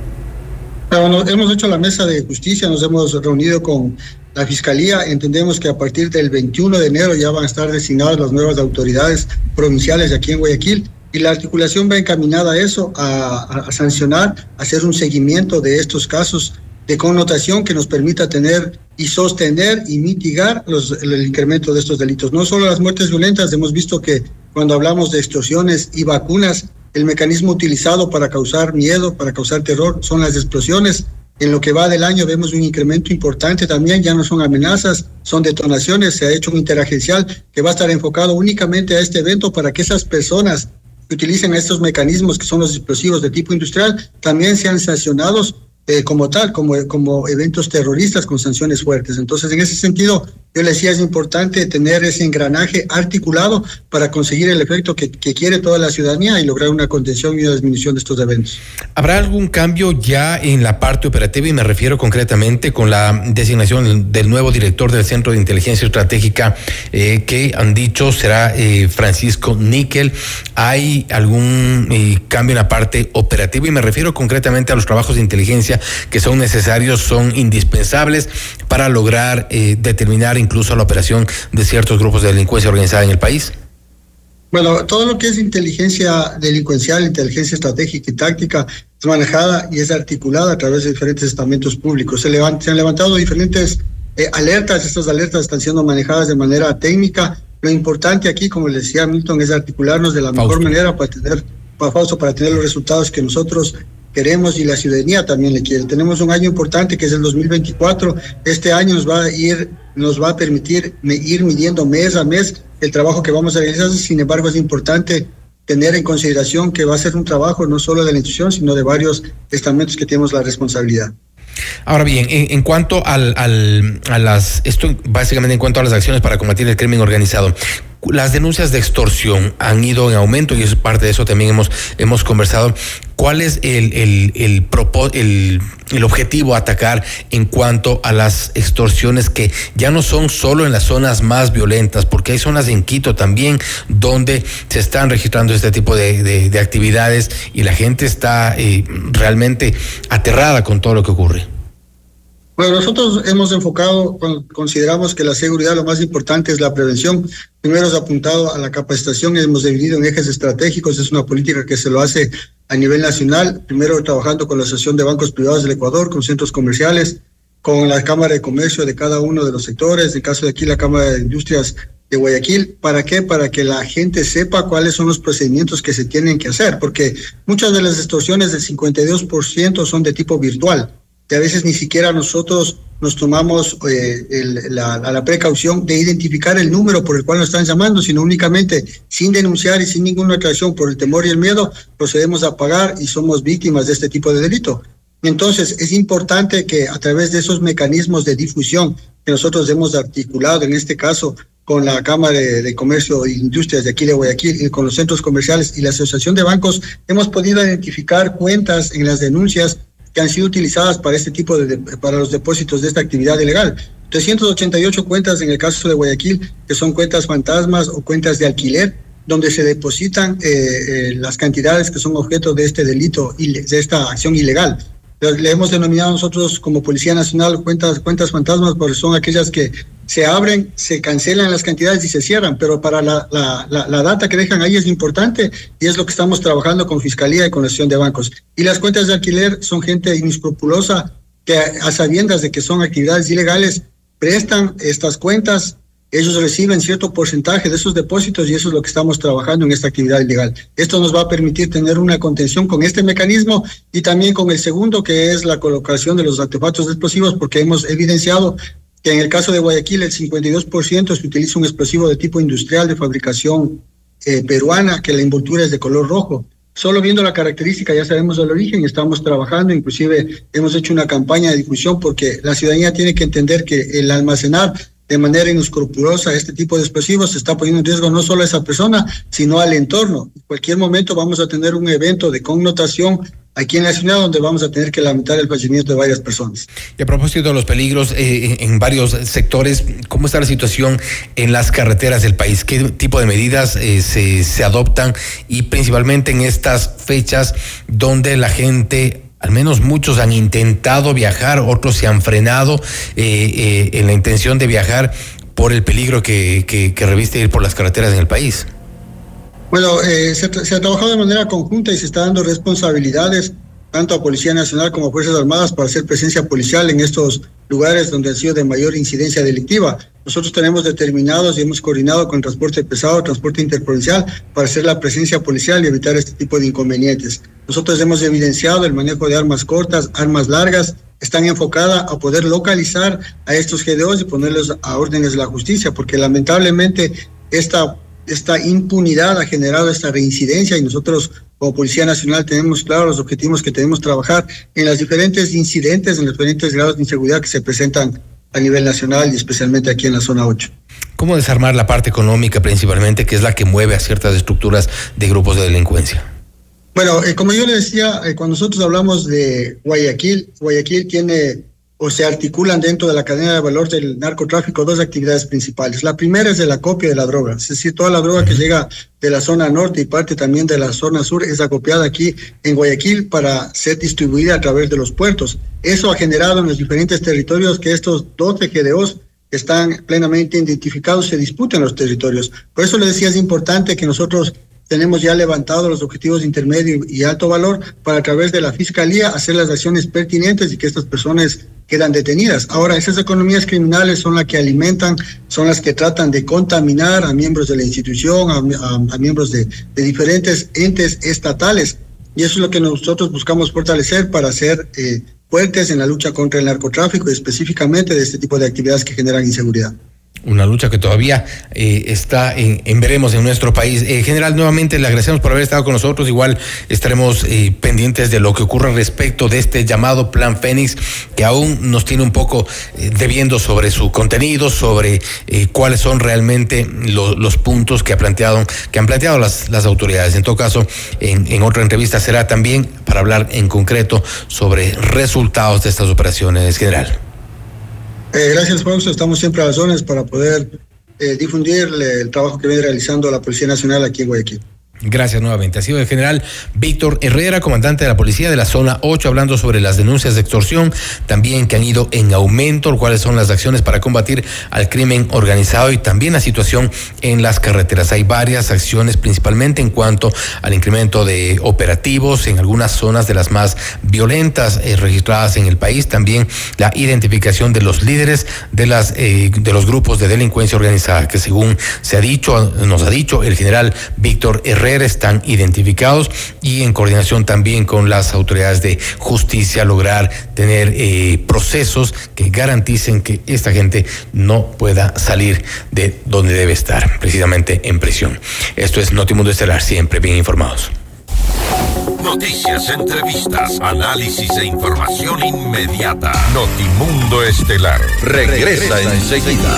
hemos hecho la mesa de justicia, nos hemos reunido con la Fiscalía, entendemos que a partir del 21 de enero ya van a estar designadas las nuevas autoridades provinciales aquí en Guayaquil y la articulación va encaminada a eso, a, sancionar, a hacer un seguimiento de estos casos de connotación que nos permita tener y sostener y mitigar los, el incremento de estos delitos. No solo las muertes violentas, hemos visto que cuando hablamos de extorsiones y vacunas, el mecanismo utilizado para causar miedo, para causar terror, son las explosiones. En lo que va del año vemos un incremento importante también, ya no son amenazas, son detonaciones, se ha hecho un interagencial que va a estar enfocado únicamente a este evento para que esas personas que utilicen estos mecanismos que son los explosivos de tipo industrial también sean sancionados eh, como tal, como, como eventos terroristas con sanciones fuertes. Entonces, en ese sentido, yo le decía, es importante tener ese engranaje articulado para conseguir el efecto que, que, quiere toda la ciudadanía y lograr una contención y una disminución de estos eventos. ¿Habrá algún cambio ya en la parte operativa? Y me refiero concretamente con la designación del nuevo director del Centro de Inteligencia Estratégica eh, que han dicho será eh, Francisco Níquel. ¿Hay algún eh, cambio en la parte operativa? Y me refiero concretamente a los trabajos de inteligencia que son necesarios, son indispensables para lograr determinar incluso la operación de ciertos grupos de delincuencia organizada en el país? Bueno, todo lo que es inteligencia delincuencial, inteligencia estratégica y táctica es manejada y es articulada a través de diferentes estamentos públicos. Se, se han levantado diferentes eh, alertas, estas alertas están siendo manejadas de manera técnica. Lo importante aquí, como le decía Milton, es articularnos de la mejor manera para tener, para, Fausto, para tener los resultados que nosotros queremos y la ciudadanía también le quiere. Tenemos un año importante que es el 2024. Este año nos va a ir, nos va a permitir ir midiendo mes a mes el trabajo que vamos a realizar. Sin embargo, es importante tener en consideración que va a ser un trabajo no solo de la institución, sino de varios estamentos que tenemos la responsabilidad. Ahora bien, en, cuanto al, al, a las, esto básicamente en cuanto a las acciones para combatir el crimen organizado, las denuncias de extorsión han ido en aumento y es parte de eso también hemos, hemos conversado. ¿Cuál es el, el, el, el, el objetivo atacar en cuanto a las extorsiones que ya no son solo en las zonas más violentas, porque hay zonas en Quito también donde se están registrando este tipo de, de, actividades y la gente está eh, realmente aterrada con todo lo que ocurre? Bueno, nosotros hemos enfocado, consideramos que la seguridad lo más importante es la prevención. Primero hemos apuntado a la capacitación, hemos dividido en ejes estratégicos, es una política que se lo hace a nivel nacional, primero trabajando con la Asociación de Bancos Privados del Ecuador, con centros comerciales, con la Cámara de Comercio de cada uno de los sectores, en el caso de aquí la Cámara de Industrias de Guayaquil. ¿Para qué? Para que la gente sepa cuáles son los procedimientos que se tienen que hacer, porque muchas de las extorsiones del 52% son de tipo virtual que a veces ni siquiera nosotros nos tomamos eh, la, la, precaución de identificar el número por el cual nos están llamando, sino únicamente sin denunciar y sin ninguna aclaración por el temor y el miedo, procedemos a pagar y somos víctimas de este tipo de delito. Entonces, es importante que a través de esos mecanismos de difusión que nosotros hemos articulado, en este caso con la Cámara de Comercio e Industrias de aquí de Guayaquil y con los centros comerciales y la Asociación de Bancos, hemos podido identificar cuentas en las denuncias que han sido utilizadas para este tipo de, para los depósitos de esta actividad ilegal. 388 cuentas en el caso de Guayaquil, que son cuentas fantasmas o cuentas de alquiler, donde se depositan eh, eh, las cantidades que son objeto de este delito, de esta acción ilegal. Le hemos denominado nosotros como Policía Nacional cuentas, cuentas fantasmas, porque son aquellas que se abren, se cancelan las cantidades y se cierran, pero para la, la, la, data que dejan ahí es importante y es lo que estamos trabajando con Fiscalía y con la Asociación de Bancos. Y las cuentas de alquiler son gente inescrupulosa que a sabiendas de que son actividades ilegales prestan estas cuentas ellos reciben cierto porcentaje de esos depósitos y eso es lo que estamos trabajando en esta actividad ilegal. Esto nos va a permitir tener una contención con este mecanismo y también con el segundo, que es la colocación de los artefactos explosivos, porque hemos evidenciado que en el caso de Guayaquil el 52% se utiliza un explosivo de tipo industrial de fabricación eh, peruana, que la envoltura es de color rojo. Solo viendo la característica ya sabemos el origen, estamos trabajando, inclusive hemos hecho una campaña de difusión porque la ciudadanía tiene que entender que el almacenar de manera inescrupulosa este tipo de explosivos se está poniendo en riesgo no solo a esa persona, sino al entorno. En cualquier momento vamos a tener un evento de connotación aquí en la ciudad donde vamos a tener que lamentar el fallecimiento de varias personas. Y a propósito de los peligros eh, en varios sectores, ¿cómo está la situación en las carreteras del país? ¿Qué tipo de medidas eh, se, se adoptan? Y principalmente en estas fechas donde la gente al menos muchos han intentado viajar, otros se han frenado eh, eh, en la intención de viajar por el peligro que, que, reviste ir por las carreteras en el país. Bueno, eh, se, se, ha trabajado de manera conjunta y se está dando responsabilidades tanto a Policía Nacional como a Fuerzas Armadas para hacer presencia policial en estos lugares donde han sido de mayor incidencia delictiva. Nosotros tenemos determinados y hemos coordinado con transporte pesado, transporte interprovincial, para hacer la presencia policial y evitar este tipo de inconvenientes. Nosotros hemos evidenciado el manejo de armas cortas, armas largas están enfocadas a poder localizar a estos GDOs y ponerlos a órdenes de la justicia, porque lamentablemente esta, esta impunidad ha generado esta reincidencia y nosotros como Policía Nacional tenemos claros los objetivos que tenemos trabajar en los diferentes incidentes, en los diferentes grados de inseguridad que se presentan a nivel nacional y especialmente aquí en la zona 8. ¿Cómo desarmar la parte económica principalmente, que es la que mueve a ciertas estructuras de grupos de delincuencia? Bueno, eh, como yo le decía, eh, cuando nosotros hablamos de Guayaquil, Guayaquil tiene o se articulan dentro de la cadena de valor del narcotráfico dos actividades principales. La primera es el acopio de la droga, es decir, toda la droga que llega de la zona norte y parte también de la zona sur es acopiada aquí en Guayaquil para ser distribuida a través de los puertos. Eso ha generado en los diferentes territorios que estos 12 GDOs están plenamente identificados, se disputan los territorios. Por eso le decía, es importante que nosotros tenemos ya levantado los objetivos intermedio y alto valor para a través de la Fiscalía hacer las acciones pertinentes y que estas personas quedan detenidas. Ahora, esas economías criminales son las que alimentan, son las que tratan de contaminar a miembros de la institución, a, miembros de, diferentes entes estatales. Y eso es lo que nosotros buscamos fortalecer para ser eh, fuertes en la lucha contra el narcotráfico y específicamente de este tipo de actividades que generan inseguridad una lucha que todavía eh, está en, veremos en nuestro país. Eh, general, nuevamente le agradecemos por haber estado con nosotros. Igual estaremos eh, pendientes de lo que ocurra respecto de este llamado Plan Fénix, que aún nos tiene un poco debiendo sobre su contenido, sobre cuáles son realmente los puntos que ha planteado, que han planteado las, las autoridades. En todo caso, en, en otra entrevista será también para hablar en concreto sobre resultados de estas operaciones, general. Eh, gracias, Fausto. Estamos siempre a las zonas para poder eh, difundir el trabajo que viene realizando la Policía Nacional aquí en Guayaquil. Gracias nuevamente. Ha sido el general Víctor Herrera, comandante de la policía de la zona 8, hablando sobre las denuncias de extorsión, también que han ido en aumento, cuáles son las acciones para combatir al crimen organizado y también la situación en las carreteras. Hay varias acciones, principalmente en cuanto al incremento de operativos en algunas zonas de las más violentas eh, registradas en el país, también la identificación de los líderes de las eh, de los grupos de delincuencia organizada, que según se ha dicho, nos ha dicho el general Víctor Herrera están identificados y en coordinación también con las autoridades de justicia lograr tener eh, procesos que garanticen que esta gente no pueda salir de donde debe estar, precisamente en prisión. Esto es Notimundo Estelar, siempre bien informados. Noticias, entrevistas, análisis e información inmediata. Notimundo Estelar regresa, enseguida.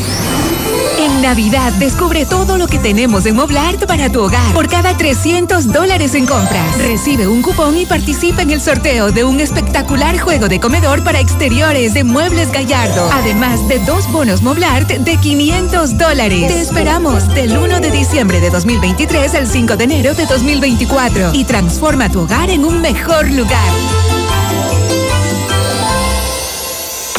En Navidad descubre todo lo que tenemos en Moblart para tu hogar. Por cada 300 dólares en compras, recibe un cupón y participa en el sorteo de un espectacular juego de comedor para exteriores de Muebles Gallardo. Además de dos bonos Moblart de 500 dólares. Te esperamos del 1 de diciembre de 2023 al 5 de enero de 2024 y transforma tu hogar en un mejor lugar.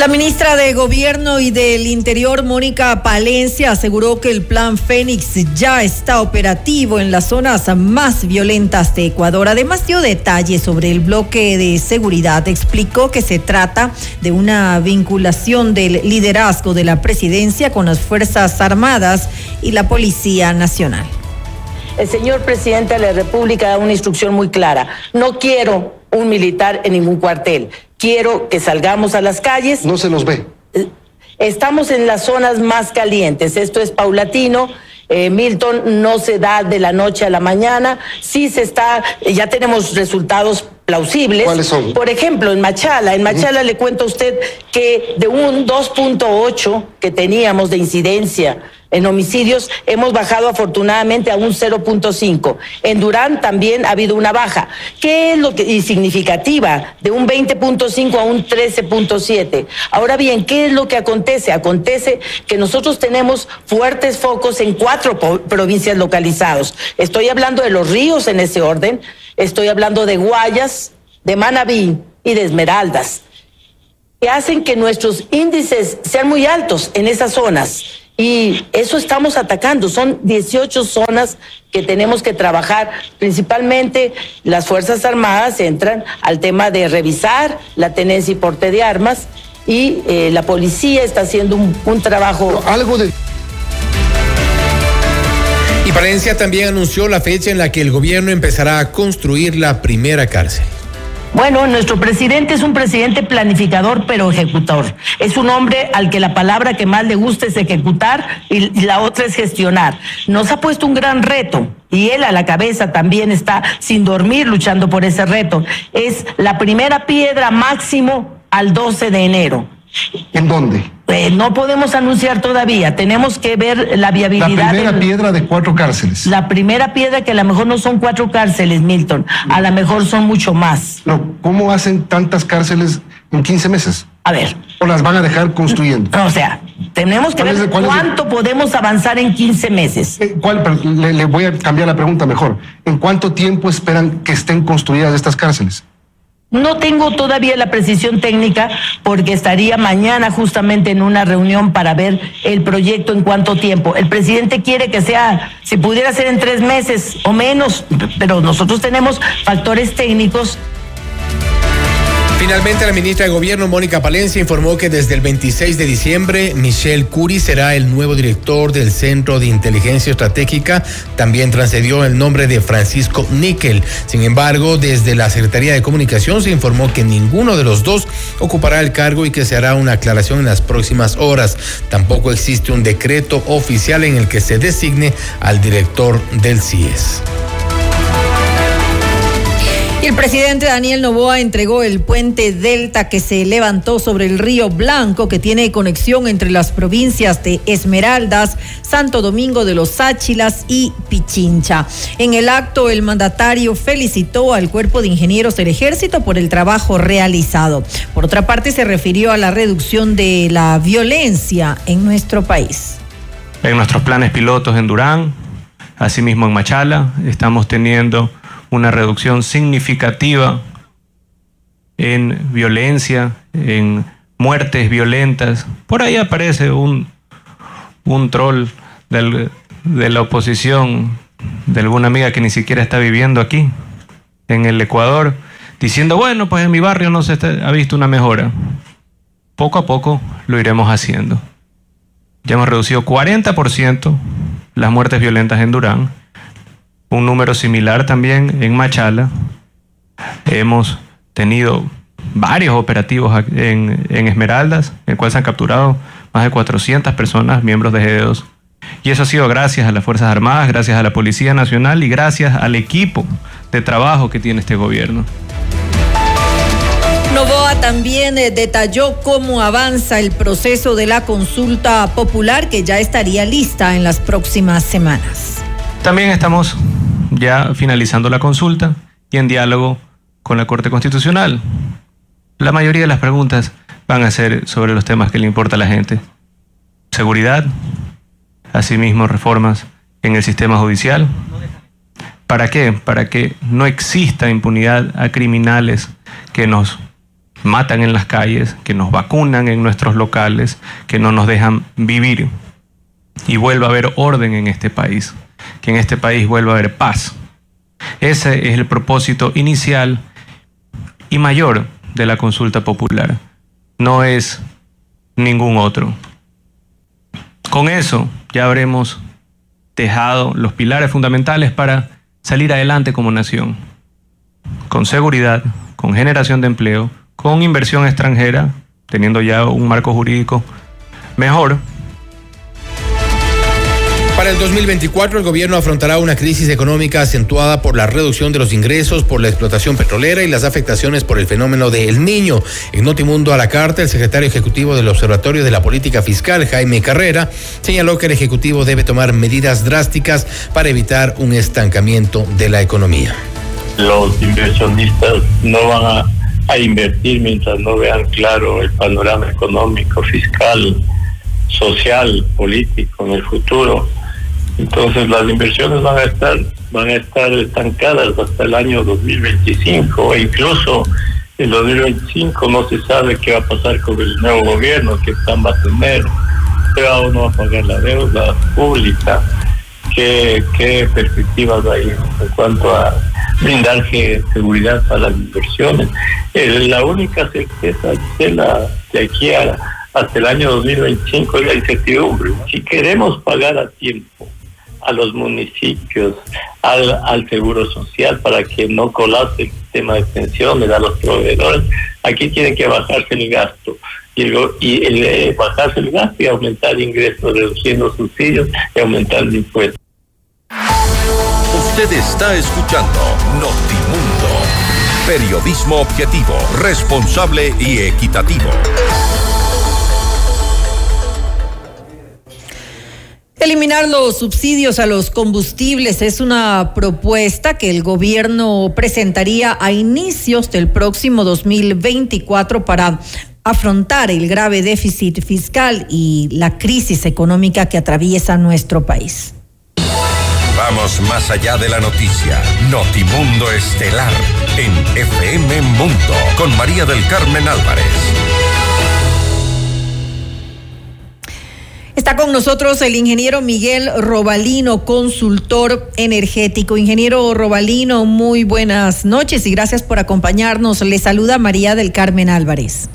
La ministra de Gobierno y del Interior, Mónica Palencia, aseguró que el plan Fénix ya está operativo en las zonas más violentas de Ecuador. Además, dio detalles sobre el bloque de seguridad. Explicó que se trata de una vinculación del liderazgo de la presidencia con las Fuerzas Armadas y la Policía Nacional. El señor presidente de la República da una instrucción muy clara. No quiero un militar en ningún cuartel quiero que salgamos a las calles. No se nos ve. Estamos en las zonas más calientes, esto es paulatino. Eh, Milton no se da de la noche a la mañana, sí se está, ya tenemos resultados plausibles. ¿Cuáles son? Por ejemplo, en Machala, en Machala le cuento a usted que de un 2.8 que teníamos de incidencia en homicidios hemos bajado afortunadamente a un 0.5. En Durán también ha habido una baja. ¿Qué es lo que y significativa? De un 20.5 a un 13.7. Ahora bien, ¿qué es lo que acontece? Acontece que nosotros tenemos fuertes focos en cuatro provincias localizados. Estoy hablando de los ríos en ese orden, estoy hablando de Guayas, de Manabí y de Esmeraldas, que hacen que nuestros índices sean muy altos en esas zonas. Y eso estamos atacando. Son 18 zonas que tenemos que trabajar. Principalmente las Fuerzas Armadas entran al tema de revisar la tenencia y porte de armas y eh, la policía está haciendo un, trabajo. Algo de. Y Palencia también anunció la fecha en la que el gobierno empezará a construir la primera cárcel. Bueno, nuestro presidente es un presidente planificador pero ejecutor. Es un hombre al que la palabra que más le gusta es ejecutar y la otra es gestionar. Nos ha puesto un gran reto y él a la cabeza también está sin dormir luchando por ese reto. Es la primera piedra máximo al 12 de enero. ¿En dónde? Eh, no podemos anunciar todavía, tenemos que ver la viabilidad. La primera piedra de cuatro cárceles. La primera piedra que a lo mejor no son cuatro cárceles, Milton, a lo mejor son mucho más. No, ¿cómo hacen tantas cárceles en 15 meses? A ver. ¿O las van a dejar construyendo? O sea, tenemos que ver cuánto podemos avanzar en 15 meses. Eh, ¿Cuál? Le, le voy a cambiar la pregunta mejor. ¿En cuánto tiempo esperan que estén construidas estas cárceles? No tengo todavía la precisión técnica porque estaría mañana justamente en una reunión para ver el proyecto en cuánto tiempo. El presidente quiere que sea, si pudiera ser en tres meses o menos, pero nosotros tenemos factores técnicos Finalmente, la ministra de Gobierno, Mónica Palencia, informó que desde el 26 de diciembre, Michelle Curi será el nuevo director del Centro de Inteligencia Estratégica. También transcedió el nombre de Francisco Níquel. Sin embargo, desde la Secretaría de Comunicación se informó que ninguno de los dos ocupará el cargo y que se hará una aclaración en las próximas horas. Tampoco existe un decreto oficial en el que se designe al director del CIES. Y el presidente Daniel Novoa entregó el puente Delta que se levantó sobre el río Blanco, que tiene conexión entre las provincias de Esmeraldas, Santo Domingo de los Áchilas y Pichincha. En el acto, el mandatario felicitó al Cuerpo de Ingenieros del Ejército por el trabajo realizado. Por otra parte, se refirió a la reducción de la violencia en nuestro país. En nuestros planes pilotos en Durán, asimismo en Machala, estamos teniendo una reducción significativa en violencia, en muertes violentas. Por ahí aparece un, un troll de la oposición, de alguna amiga que ni siquiera está viviendo aquí, en el Ecuador, diciendo, bueno, pues en mi barrio no se ha visto una mejora. Poco a poco lo iremos haciendo. Ya hemos reducido 40% las muertes violentas en Durán un número similar también en Machala. Hemos tenido varios operativos en, Esmeraldas, en el cual se han capturado más de 400 personas, miembros de G2. Y eso ha sido gracias a las Fuerzas Armadas, gracias a la Policía Nacional y gracias al equipo de trabajo que tiene este gobierno. Novoa también eh, detalló cómo avanza el proceso de la consulta popular que ya estaría lista en las próximas semanas. También estamos ya finalizando la consulta y en diálogo con la Corte Constitucional. La mayoría de las preguntas van a ser sobre los temas que le importa a la gente. Seguridad, asimismo reformas en el sistema judicial. ¿Para qué? Para que no exista impunidad a criminales que nos matan en las calles, que nos vacunan en nuestros locales, que no nos dejan vivir y vuelva a haber orden en este país, en este país vuelva a haber paz. Ese es el propósito inicial y mayor de la consulta popular. No es ningún otro. Con eso ya habremos dejado los pilares fundamentales para salir adelante como nación, con seguridad, con generación de empleo, con inversión extranjera, teniendo ya un marco jurídico mejor. Para el 2024 el gobierno afrontará una crisis económica acentuada por la reducción de los ingresos por la explotación petrolera y las afectaciones por el fenómeno del Niño. En Notimundo a la carta, el secretario ejecutivo del Observatorio de la Política Fiscal, Jaime Carrera, señaló que el ejecutivo debe tomar medidas drásticas para evitar un estancamiento de la economía. Los inversionistas no van a invertir mientras no vean claro el panorama económico, fiscal, social, político en el futuro. Entonces las inversiones van a estar van a estar estancadas hasta el año 2025 e incluso en 2025 no se sabe qué va a pasar con el nuevo gobierno, qué plan va a tener, qué va o no va a pagar la deuda pública, qué, qué perspectivas hay en cuanto a brindar seguridad para las inversiones. la única certeza de aquí hasta el año 2025 es la incertidumbre. Si queremos pagar a tiempo a los municipios, al, al seguro social para que no colapse el sistema de pensiones, a los proveedores, aquí tiene que bajarse el gasto. Y, el, eh, bajarse el gasto y aumentar ingresos, reduciendo subsidios y aumentando impuestos. Usted está escuchando Notimundo. Periodismo objetivo, responsable y equitativo. Eliminar los subsidios a los combustibles es una propuesta que el gobierno presentaría a inicios del próximo 2024 para afrontar el grave déficit fiscal y la crisis económica que atraviesa nuestro país. Vamos más allá de la noticia. Notimundo Estelar en FM Mundo con María del Carmen Álvarez. Está con nosotros el ingeniero Miguel Robalino, consultor energético. Ingeniero Robalino, muy buenas noches y gracias por acompañarnos. Le saluda María del Carmen Álvarez.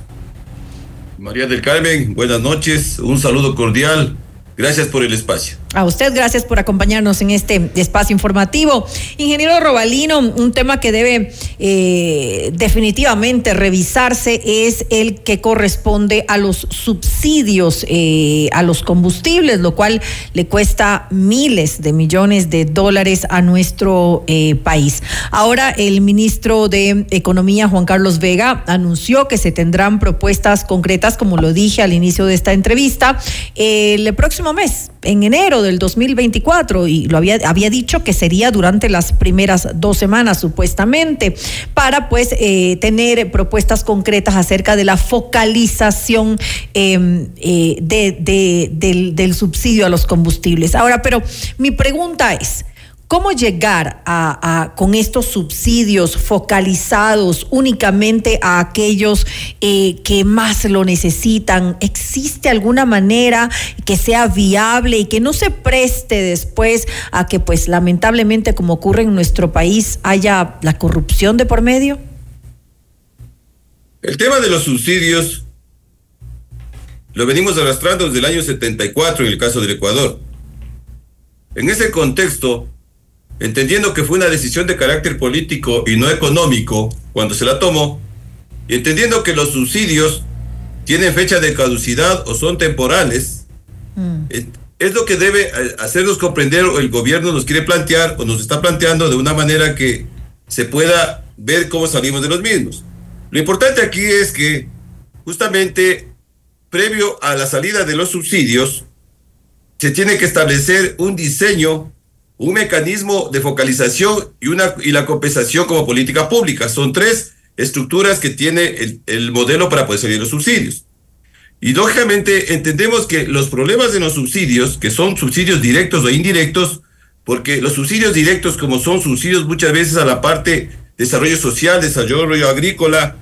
María del Carmen, buenas noches, un saludo cordial. Gracias por el espacio. A usted, gracias por acompañarnos en este espacio informativo. Ingeniero Robalino, un tema que debe eh, definitivamente revisarse es el que corresponde a los subsidios eh, a los combustibles, lo cual le cuesta miles de millones de dólares a nuestro eh, país. Ahora el ministro de Economía, Juan Carlos Vega, anunció que se tendrán propuestas concretas, como lo dije al inicio de esta entrevista, el próximo mes, en enero del 2024 y lo había, había dicho que sería durante las primeras dos semanas supuestamente para pues eh, tener propuestas concretas acerca de la focalización em, eh, de, del, del subsidio a los combustibles. Ahora, pero mi pregunta es, ¿Cómo llegar a, con estos subsidios focalizados únicamente a aquellos eh, que más lo necesitan? ¿Existe alguna manera que sea viable y que no se preste después a que, pues lamentablemente, como ocurre en nuestro país, haya la corrupción de por medio? El tema de los subsidios lo venimos arrastrando desde el año 74 en el caso del Ecuador. En ese contexto, entendiendo que fue una decisión de carácter político y no económico cuando se la tomó, y entendiendo que los subsidios tienen fecha de caducidad o son temporales, mm. es, lo que debe eh, hacernos comprender o el gobierno nos quiere plantear o nos está planteando de una manera que se pueda ver cómo salimos de los mismos. Lo importante aquí es que justamente previo a la salida de los subsidios, se tiene que establecer un diseño un mecanismo de focalización y, una, y la compensación como política pública. Son tres estructuras que tiene el, modelo para poder salir los subsidios. Y lógicamente entendemos que los problemas de los subsidios, que son subsidios directos o indirectos, porque los subsidios directos, como son subsidios muchas veces a la parte desarrollo social, desarrollo agrícola,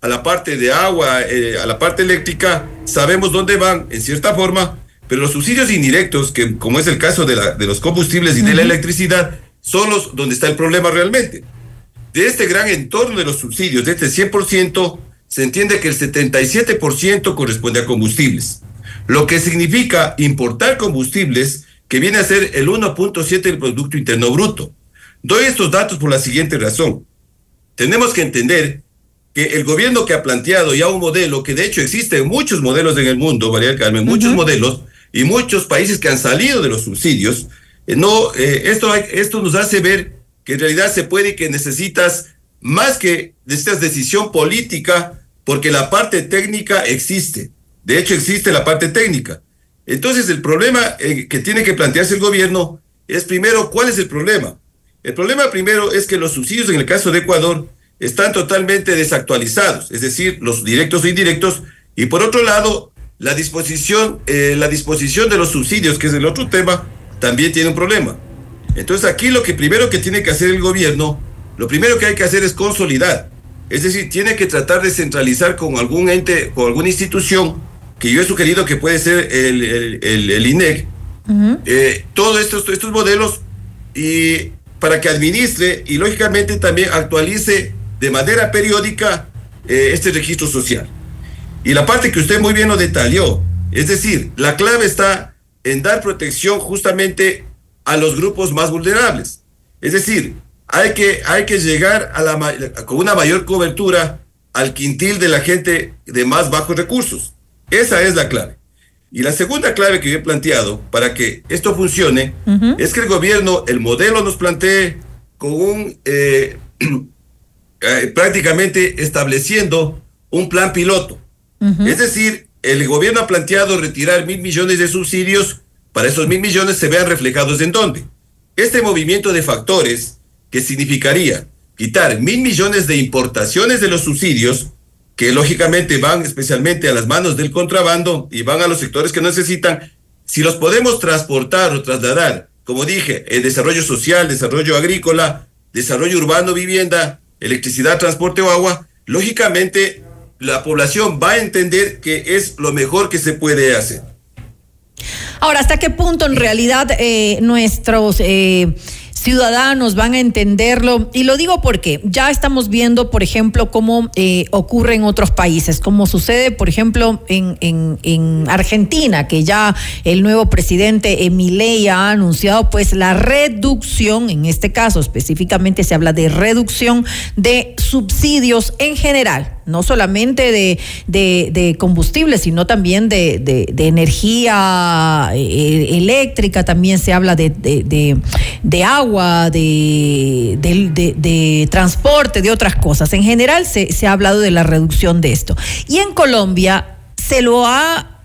a la parte de agua, eh, a la parte eléctrica, sabemos dónde van, en cierta forma, pero los subsidios indirectos, que como es el caso de, la, de los combustibles y de la electricidad, son los donde está el problema realmente. De este gran entorno de los subsidios, de este 100%, se entiende que el 77% corresponde a combustibles, lo que significa importar combustibles que viene a ser el 1.7 del Producto Interno Bruto. Doy estos datos por la siguiente razón. Tenemos que entender que el gobierno que ha planteado ya un modelo, que de hecho existen muchos modelos en el mundo, María Carmen, muchos modelos, y muchos países que han salido de los subsidios, eh, no, eh, esto, esto nos hace ver que en realidad se puede que necesitas más que necesitas decisión política, porque la parte técnica existe. De hecho, existe la parte técnica. Entonces, el problema eh, que tiene que plantearse el gobierno es primero, ¿cuál es el problema? El problema primero es que los subsidios en el caso de Ecuador están totalmente desactualizados, es decir, los directos e indirectos, y por otro lado, la disposición, eh, la disposición de los subsidios, que es el otro tema, también tiene un problema. Entonces aquí lo que primero que tiene que hacer el gobierno, lo primero que hay que hacer es consolidar, es decir, tiene que tratar de centralizar con algún ente, con alguna institución que yo he sugerido que puede ser el, el, el, INEC, eh, todos estos, estos modelos y para que administre y lógicamente también actualice de manera periódica eh, este registro social. Y la parte que usted muy bien lo detalló, es decir, la clave está en dar protección justamente a los grupos más vulnerables. Es decir, hay que, hay que llegar a la, con una mayor cobertura al quintil de la gente de más bajos recursos. Esa es la clave. Y la segunda clave que yo he planteado para que esto funcione es que el gobierno, el modelo nos plantee con un eh, eh, prácticamente estableciendo un plan piloto. Es decir, el gobierno ha planteado retirar mil millones de subsidios, para esos mil millones se vean reflejados en dónde. Este movimiento de factores, que significaría quitar mil millones de importaciones de los subsidios, que lógicamente van especialmente a las manos del contrabando y van a los sectores que necesitan, si los podemos transportar o trasladar, como dije, el desarrollo social, desarrollo agrícola, desarrollo urbano, vivienda, electricidad, transporte o agua, lógicamente la población va a entender que es lo mejor que se puede hacer. Ahora, ¿hasta qué punto en realidad eh, nuestros... Eh, ciudadanos van a entenderlo. Y lo digo porque ya estamos viendo, por ejemplo, cómo eh, ocurre en otros países, como sucede, por ejemplo, en, en, Argentina, que ya el nuevo presidente Emilei ha anunciado pues la reducción, en este caso específicamente se habla de reducción de subsidios en general no solamente de, de, combustible, sino también de, de energía eh, eléctrica, también se habla de, de agua, de, transporte, de otras cosas. En general se, se ha hablado de la reducción de esto. Y en Colombia se lo ha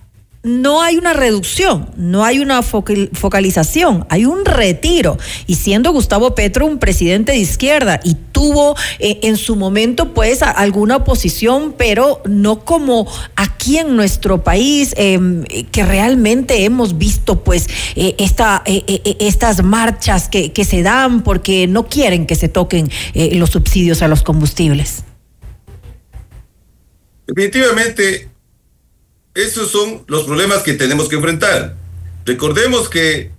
no hay una reducción, no hay una focalización, hay un retiro. Y siendo Gustavo Petro un presidente de izquierda y tuvo eh, en su momento pues alguna oposición, pero no como aquí en nuestro país, em, que realmente hemos visto pues eh, esta, eh, estas marchas que, que, se dan porque no quieren que se toquen los subsidios a los combustibles. Definitivamente esos son los problemas que tenemos que enfrentar. Recordemos que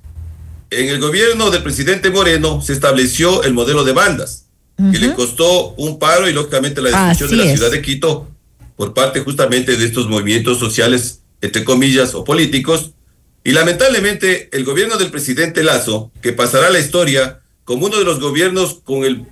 en el gobierno del presidente Moreno se estableció el modelo de bandas, que le costó un paro y lógicamente la destrucción de la ciudad de Quito por parte justamente de estos movimientos sociales, entre comillas, o políticos. Y lamentablemente el gobierno del presidente Lazo, que pasará a la historia como uno de los gobiernos con el,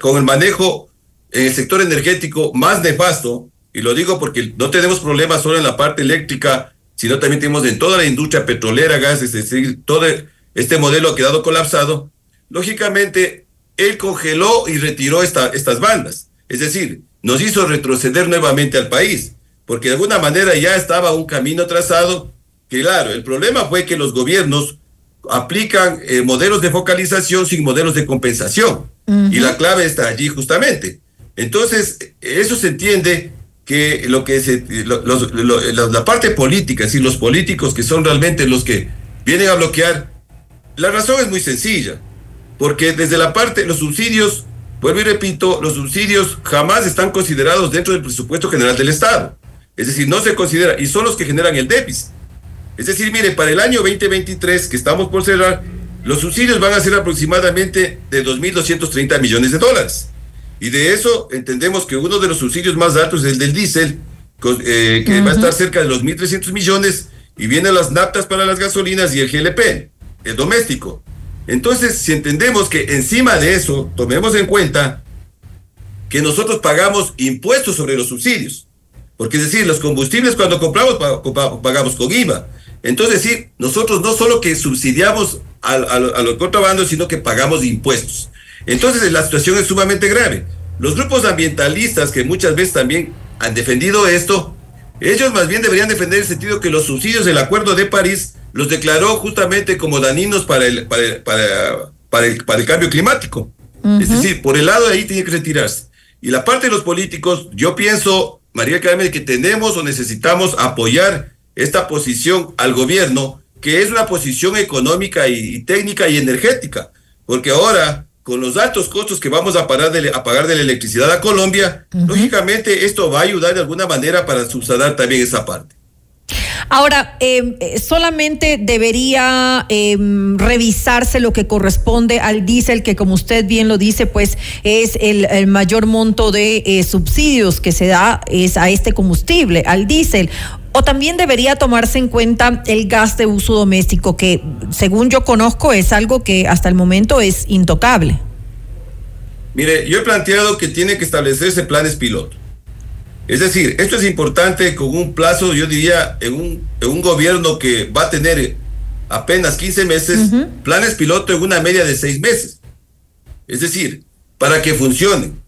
con el manejo en el sector energético más nefasto, y lo digo porque no tenemos problemas solo en la parte eléctrica, sino también tenemos en toda la industria petrolera, gas, es decir, todo este modelo ha quedado colapsado. Lógicamente, él congeló y retiró esta, estas bandas. Es decir, nos hizo retroceder nuevamente al país, porque de alguna manera ya estaba un camino trazado, que claro, el problema fue que los gobiernos aplican eh, modelos de focalización sin modelos de compensación. Y la clave está allí justamente. Entonces, eso se entiende que lo que se, la parte política, si los políticos que son realmente los que vienen a bloquear, la razón es muy sencilla, porque desde la parte, los subsidios, vuelvo y repito, los subsidios jamás están considerados dentro del presupuesto general del Estado. Es decir, no se considera, y son los que generan el déficit. Es decir, mire, para el año 2023, que estamos por cerrar, los subsidios van a ser aproximadamente de 2.230 millones de dólares. Y de eso entendemos que uno de los subsidios más altos es el del diésel, eh, que va a estar cerca de los 1.300 millones, y vienen las naptas para las gasolinas y el GLP, el doméstico. Entonces, si entendemos que encima de eso, tomemos en cuenta que nosotros pagamos impuestos sobre los subsidios. Porque es decir, los combustibles cuando compramos pagamos con IVA. Entonces, sí, nosotros no solo que subsidiamos a, los contrabandos, sino que pagamos impuestos. Entonces, la situación es sumamente grave. Los grupos ambientalistas que muchas veces también han defendido esto, ellos más bien deberían defender el sentido que los subsidios del Acuerdo de París los declaró justamente como dañinos para el, para, para, el, para el cambio climático. Es decir, por el lado de ahí tiene que retirarse. Y la parte de los políticos, yo pienso, María Carmen, que tenemos o necesitamos apoyar esta posición al gobierno, que es una posición económica y, técnica y energética, porque ahora con los altos costos que vamos a, parar de, a pagar de la electricidad a Colombia, lógicamente esto va a ayudar de alguna manera para subsanar también esa parte. Ahora, em, eh, solamente debería em, revisarse lo que corresponde al diésel, que como usted bien lo dice, pues es el, mayor monto de eh, subsidios que se da es a este combustible, al diésel. O también debería tomarse en cuenta el gas de uso doméstico, que según yo conozco es algo que hasta el momento es intocable. Mire, yo he planteado que tiene que establecerse planes piloto. Es decir, esto es importante con un plazo, yo diría, en un, en un gobierno que va a tener apenas 15 meses, planes piloto en una media de 6 meses. Es decir, para que funcionen.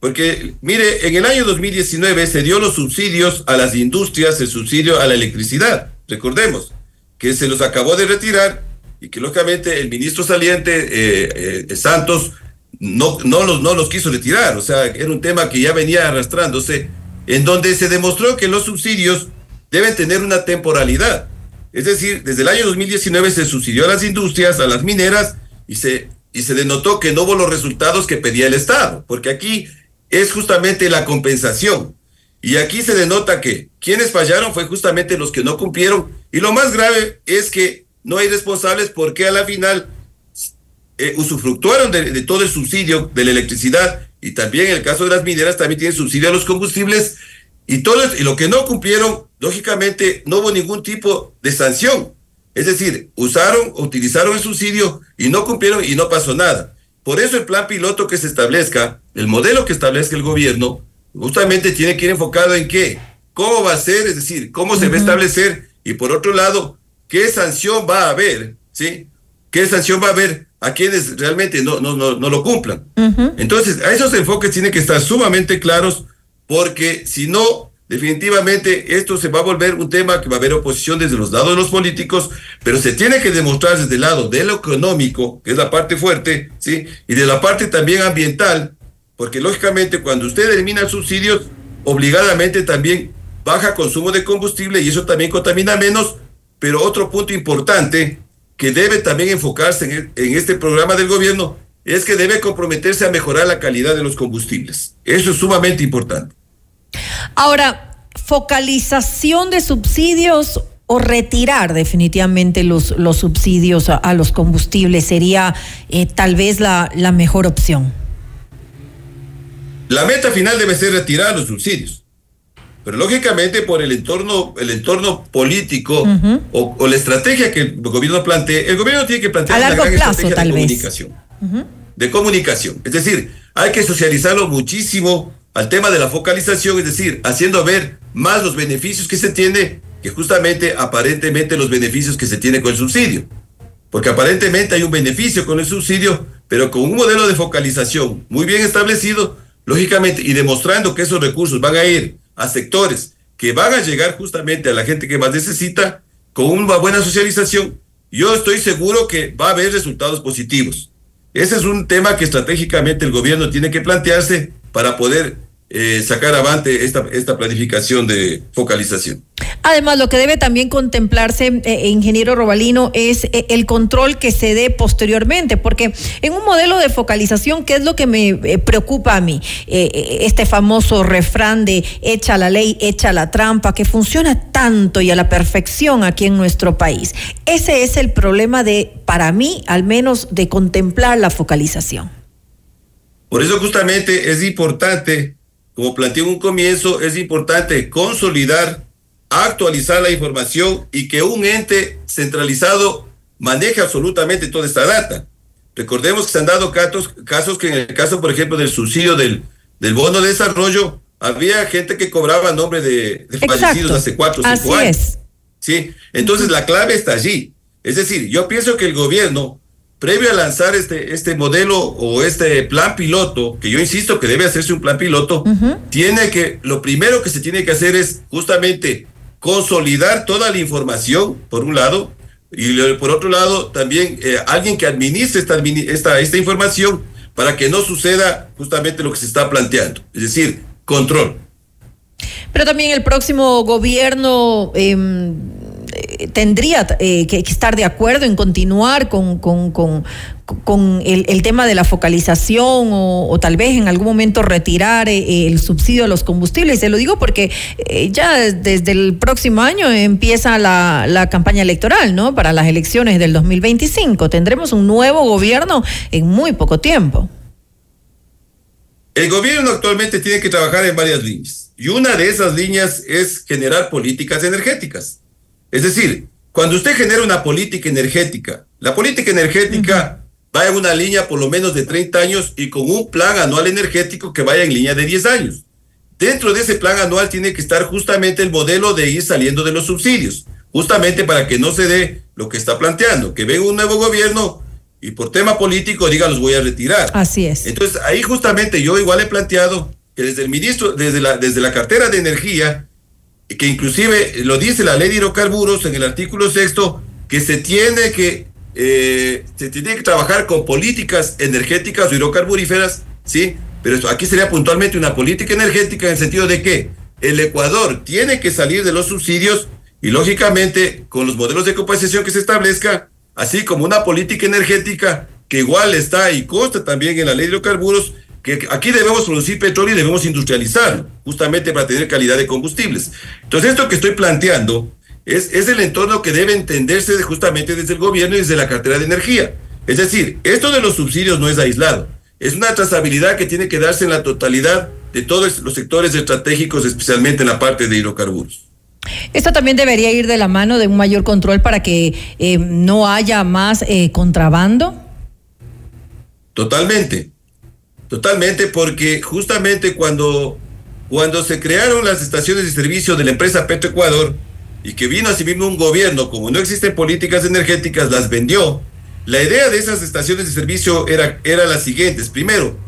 Porque, mire, en el año 2019 se dio los subsidios a las industrias, el subsidio a la electricidad. Recordemos que se los acabó de retirar y que lógicamente el ministro saliente eh, eh, Santos no, no, los, no los quiso retirar. O sea, era un tema que ya venía arrastrándose, en donde se demostró que los subsidios deben tener una temporalidad. Es decir, desde el año 2019 se subsidió a las industrias, a las mineras, y se, y se denotó que no hubo los resultados que pedía el Estado, porque aquí es justamente la compensación. Y aquí se denota que quienes fallaron fue justamente los que no cumplieron. Y lo más grave es que no hay responsables porque a la final eh, usufructuaron de, todo el subsidio de la electricidad y también en el caso de las mineras también tienen subsidio a los combustibles y todo y lo que no cumplieron, lógicamente no hubo ningún tipo de sanción. Es decir, usaron, utilizaron el subsidio y no cumplieron y no pasó nada. Por eso el plan piloto que se establezca, el modelo que establezca el gobierno, justamente tiene que ir enfocado en qué, cómo va a ser, es decir, cómo se va a establecer y por otro lado, qué sanción va a haber, ¿sí? ¿Qué sanción va a haber a quienes realmente no, no, no, no lo cumplan? Entonces, a esos enfoques tienen que estar sumamente claros porque si no, definitivamente esto se va a volver un tema que va a haber oposición desde los lados de los políticos, pero se tiene que demostrar desde el lado de lo económico, que es la parte fuerte, ¿sí? Y de la parte también ambiental, porque lógicamente cuando usted elimina subsidios, obligadamente también baja consumo de combustible y eso también contamina menos, pero otro punto importante que debe también enfocarse en, en este programa del gobierno es que debe comprometerse a mejorar la calidad de los combustibles. Eso es sumamente importante. Ahora, focalización de subsidios o retirar definitivamente los, los subsidios a, los combustibles sería eh, tal vez la, la, mejor opción. La meta final debe ser retirar los subsidios. Pero lógicamente por el entorno, el entorno político o, la estrategia que el gobierno plantea, el gobierno tiene que plantear una gran estrategia de comunicación. De comunicación. Es decir, hay que socializarlo muchísimo al tema de la focalización, es decir, haciendo ver más los beneficios que se tiene que justamente aparentemente los beneficios que se tiene con el subsidio. Porque aparentemente hay un beneficio con el subsidio, pero con un modelo de focalización muy bien establecido, lógicamente, y demostrando que esos recursos van a ir a sectores que van a llegar justamente a la gente que más necesita, con una buena socialización, yo estoy seguro que va a haber resultados positivos. Ese es un tema que estratégicamente el gobierno tiene que plantearse para poder eh, sacar avante esta, esta planificación de focalización. Además, lo que debe también contemplarse, eh, ingeniero Robalino, es eh, el control que se dé posteriormente, porque en un modelo de focalización, ¿qué es lo que me eh, preocupa a mí? Eh, este famoso refrán de echa la ley, echa la trampa, que funciona tanto y a la perfección aquí en nuestro país. Ese es el problema de, para mí, al menos, de contemplar la focalización. Por eso justamente es importante, como planteé en un comienzo, es importante consolidar, actualizar la información y que un ente centralizado maneje absolutamente toda esta data. Recordemos que se han dado casos, casos que en el caso, por ejemplo, del subsidio del, del bono de desarrollo, había gente que cobraba nombre de, de fallecidos hace cuatro o cinco Así años. es. Sí, entonces la clave está allí. Es decir, yo pienso que el gobierno, previo a lanzar este, este modelo o este plan piloto, que yo insisto que debe hacerse un plan piloto, tiene que, lo primero que se tiene que hacer es justamente consolidar toda la información, por un lado, y por otro lado, también eh, alguien que administre esta, esta, esta información para que no suceda justamente lo que se está planteando, es decir, control. Pero también el próximo gobierno eh, tendría eh, que, estar de acuerdo en continuar con, con, con- el, tema de la focalización o, tal vez en algún momento retirar eh, el subsidio a los combustibles. Se lo digo porque eh, ya desde el próximo año empieza la, la campaña electoral, ¿no? Para las elecciones del 2025. Tendremos un nuevo gobierno en muy poco tiempo. El gobierno actualmente tiene que trabajar en varias líneas y una de esas líneas es generar políticas energéticas. Es decir, cuando usted genera una política energética, la política energética va en una línea por lo menos de 30 años y con un plan anual energético que vaya en línea de 10 años. Dentro de ese plan anual tiene que estar justamente el modelo de ir saliendo de los subsidios, justamente para que no se dé lo que está planteando, que venga un nuevo gobierno y por tema político diga los voy a retirar. Así es. Entonces, ahí justamente yo igual he planteado que desde el ministro, desde la, desde la cartera de energía, que inclusive lo dice la ley de hidrocarburos en el artículo sexto, que se tiene que, eh, se tiene que trabajar con políticas energéticas o hidrocarburíferas, ¿sí? Pero aquí sería puntualmente una política energética en el sentido de que el Ecuador tiene que salir de los subsidios y lógicamente con los modelos de compensación que se establezca, así como una política energética que igual está y consta también en la ley de hidrocarburos, que aquí debemos producir petróleo y debemos industrializarlo, justamente para tener calidad de combustibles. Entonces, esto que estoy planteando es, es el entorno que debe entenderse de- justamente desde el gobierno y desde la cartera de energía. Es decir, esto de los subsidios no es aislado, es una trazabilidad que tiene que darse en la totalidad de todos los sectores estratégicos, especialmente en la parte de hidrocarburos. Esto también debería ir de la mano de un mayor control para que eh, no haya más eh, contrabando. Totalmente, totalmente, porque justamente cuando, cuando se crearon las estaciones de servicio de la empresa Petroecuador y que vino asimismo un gobierno, como no existen políticas energéticas, las vendió. La idea de esas estaciones de servicio era, era las siguientes. Primero,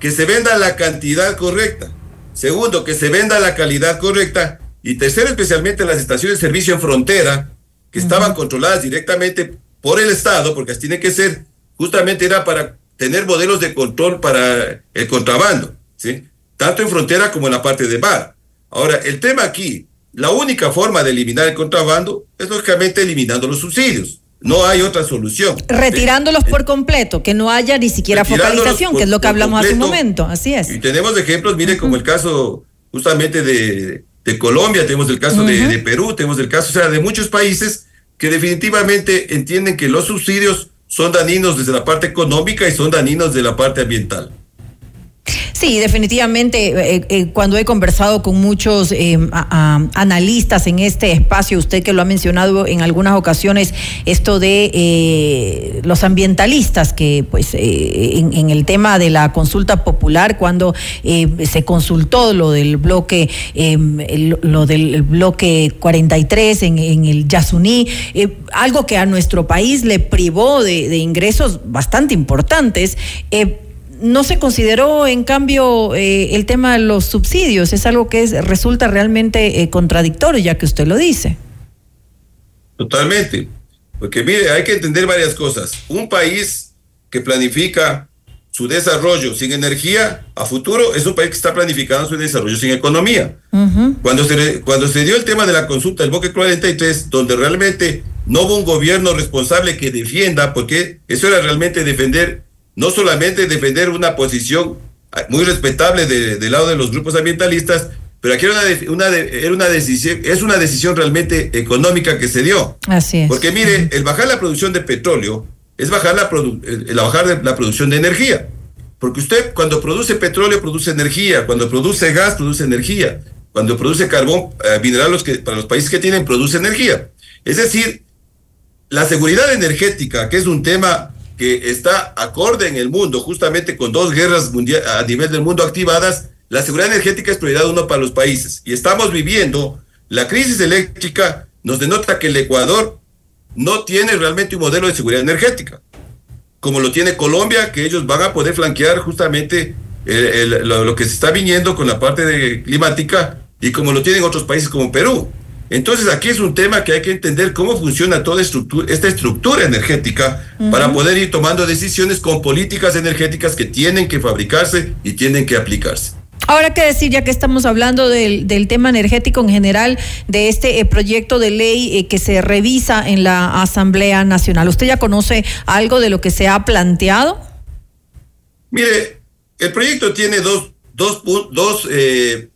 que se venda la cantidad correcta. Segundo, que se venda la calidad correcta. Y tercero, especialmente las estaciones de servicio en frontera, que estaban controladas directamente por el Estado, porque así tiene que ser, justamente era para tener modelos de control para el contrabando, ¿sí? Tanto en frontera como en la parte de mar. Ahora, el tema aquí, la única forma de eliminar el contrabando es lógicamente eliminando los subsidios. No hay otra solución. Retirándolos por completo, que no haya ni siquiera focalización, por- que es lo que hablamos hace un momento. Así es. Y tenemos ejemplos, mire, como el caso justamente de, de Colombia, tenemos el caso de, Perú, tenemos el caso, o sea, de muchos países que definitivamente entienden que los subsidios son dañinos desde la parte económica y son dañinos de la parte ambiental. Sí, definitivamente, eh, eh, cuando he conversado con muchos eh, analistas en este espacio, usted que lo ha mencionado en algunas ocasiones, esto de los ambientalistas, que pues en, el tema de la consulta popular, cuando se consultó lo del bloque, lo del bloque 43 en, el Yasuní, algo que a nuestro país le privó de, ingresos bastante importantes. No se consideró, en cambio, eh, el tema de los subsidios. Es algo que es, resulta realmente eh, contradictorio, ya que usted lo dice. Totalmente. Porque mire, hay que entender varias cosas. Un país que planifica su desarrollo sin energía a futuro, es un país que está planificando su desarrollo sin economía. cuando, se, cuando se dio el tema de la consulta del Boque 43, donde realmente no hubo un gobierno responsable que defienda, porque eso era realmente defender, no solamente defender una posición muy respetable del lado de los grupos ambientalistas, pero aquí era una, una, era una decisión, es una decisión realmente económica que se dio. Así es. Porque mire, el bajar la producción de petróleo es bajar la, el bajar la producción de energía. Porque usted cuando produce petróleo produce energía, cuando produce gas produce energía, cuando produce carbón eh, mineral los que, para los países que tienen produce energía. Es decir, la seguridad energética, que es un tema que está acorde en el mundo, justamente con dos guerras a nivel del mundo activadas, la seguridad energética es prioridad uno para los países. Y estamos viviendo la crisis eléctrica, nos denota que el Ecuador no tiene realmente un modelo de seguridad energética, como lo tiene Colombia, que ellos van a poder flanquear justamente lo, que se está viniendo con la parte de climática y como lo tienen otros países como Perú. Entonces aquí es un tema que hay que entender cómo funciona toda estructura, esta estructura energética para poder ir tomando decisiones con políticas energéticas que tienen que fabricarse y tienen que aplicarse. Ahora que decir, ya que estamos hablando del, tema energético en general, de este eh, proyecto de ley eh, que se revisa en la Asamblea Nacional, ¿usted ya conoce algo de lo que se ha planteado? Mire, el proyecto tiene dos, dos, dos, eh,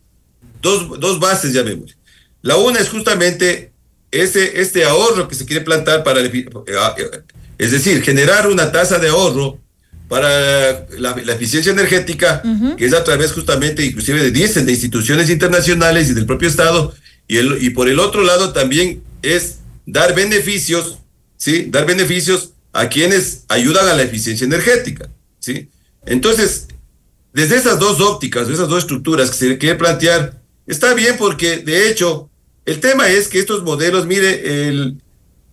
dos, dos bases, llamémosle. La una es justamente ese, este ahorro que se quiere plantar para, es decir, generar una tasa de ahorro para la, eficiencia energética, que es a través justamente, inclusive de dicen, de instituciones internacionales y del propio Estado, y, el, y por el otro lado también es dar beneficios, ¿sí? Dar beneficios a quienes ayudan a la eficiencia energética, ¿sí? Entonces, desde esas dos ópticas, esas dos estructuras que se quiere plantear, está bien porque de hecho el tema es que estos modelos, mire, el,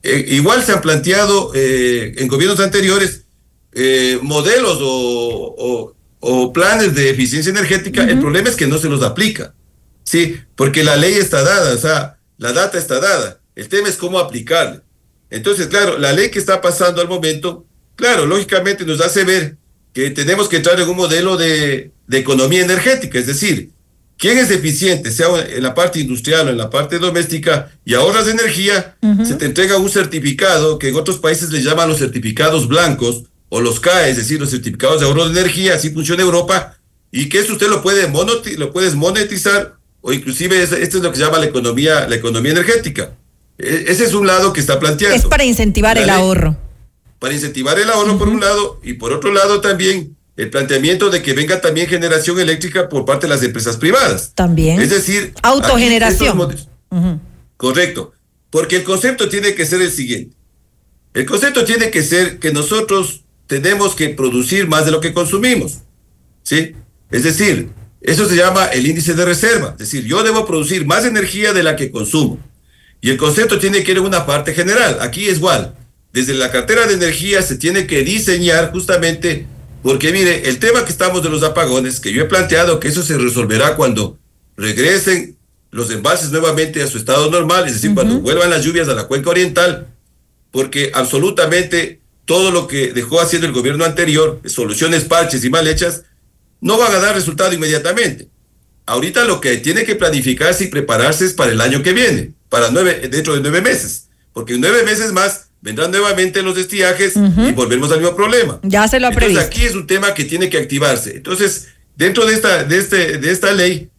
eh, igual se han planteado eh, en gobiernos anteriores, eh, modelos o, planes de eficiencia energética, el problema es que no se los aplica, ¿sí? Porque la ley está dada, o sea, la data está dada, el tema es cómo aplicarla. Entonces, claro, la ley que está pasando al momento, claro, lógicamente nos hace ver que tenemos que entrar en un modelo de, de economía energética, es decir, ¿Quién es eficiente, sea en la parte industrial o en la parte doméstica, y ahorras energía, se te entrega un certificado que en otros países le llaman los certificados blancos, o los CAE, es decir, los certificados de ahorro de energía, así funciona Europa, y que eso usted lo puede lo puedes monetizar, o inclusive esto es lo que se llama la economía, la economía energética. E, ese es un lado que está planteando. Es para incentivar el ahorro. Para incentivar el ahorro por un lado, y por otro lado también el planteamiento de que venga también generación eléctrica por parte de las empresas privadas. También. Es decir, autogeneración. Correcto. Porque el concepto tiene que ser el siguiente. El concepto tiene que ser que nosotros tenemos que producir más de lo que consumimos. ¿Sí? Es decir, eso se llama el índice de reserva. Es decir, yo debo producir más energía de la que consumo. Y el concepto tiene que ir en una parte general. Aquí es igual. Desde la cartera de energía se tiene que diseñar justamente, porque mire, el tema que estamos de los apagones, que yo he planteado que eso se resolverá cuando regresen los embalses nuevamente a su estado normal, es decir, cuando vuelvan las lluvias a la cuenca oriental, porque absolutamente todo lo que dejó haciendo el gobierno anterior, soluciones parches y mal hechas, no van a dar resultado inmediatamente. Ahorita lo que tiene que planificarse y prepararse es para el año que viene, para nueve, dentro de nueve meses, porque en nueve meses más vendrán nuevamente los estiajes y volvemos al mismo problema. Ya se lo ha Entonces aquí es un tema que tiene que activarse. Entonces, dentro de esta, de este, de esta ley,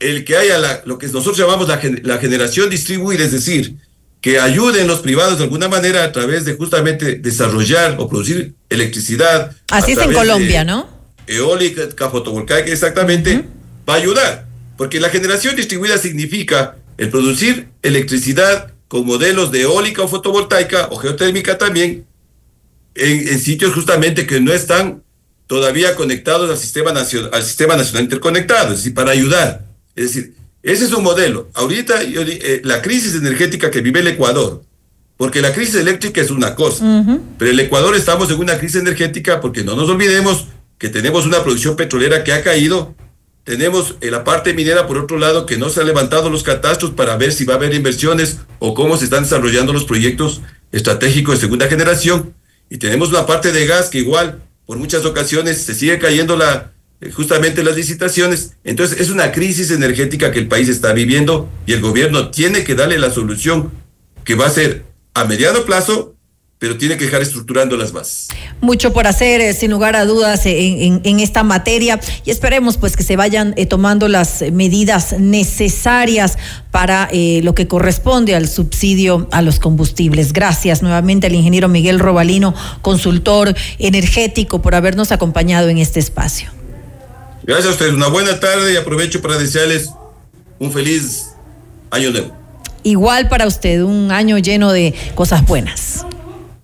el que haya la, lo que nosotros llamamos la, la generación distribuida, es decir, que ayuden los privados de alguna manera a través de justamente desarrollar o producir electricidad. Así es en Colombia, ¿no? Eólica, fotovoltaica, exactamente, va a ayudar. Porque la generación distribuida significa el producir electricidad con modelos de eólica o fotovoltaica o geotérmica también en, sitios justamente que no están todavía conectados al sistema, nacional, al sistema nacional interconectado, es decir, para ayudar. Es decir, ese es un modelo. Ahorita eh, la crisis energética que vive el Ecuador, porque la crisis eléctrica es una cosa, pero el Ecuador estamos en una crisis energética porque no nos olvidemos que tenemos una producción petrolera que ha caído, tenemos en la parte minera por otro lado que no se han levantado los catastros para ver si va a haber inversiones o cómo se están desarrollando los proyectos estratégicos de segunda generación, y tenemos una parte de gas que igual por muchas ocasiones se sigue cayendo la, eh, justamente las licitaciones. Entonces es una crisis energética que el país está viviendo y el gobierno tiene que darle la solución que va a ser a mediano plazo pero tiene que dejar estructurando las bases. Mucho por hacer, eh, sin lugar a dudas, eh, en, en, esta materia y esperemos pues que se vayan eh, tomando las medidas necesarias para eh, lo que corresponde al subsidio a los combustibles. Gracias nuevamente al ingeniero Miguel Robalino, consultor energético, por habernos acompañado en este espacio. Gracias a ustedes, una buena tarde y aprovecho para desearles un feliz año nuevo. Igual para usted, un año lleno de cosas buenas.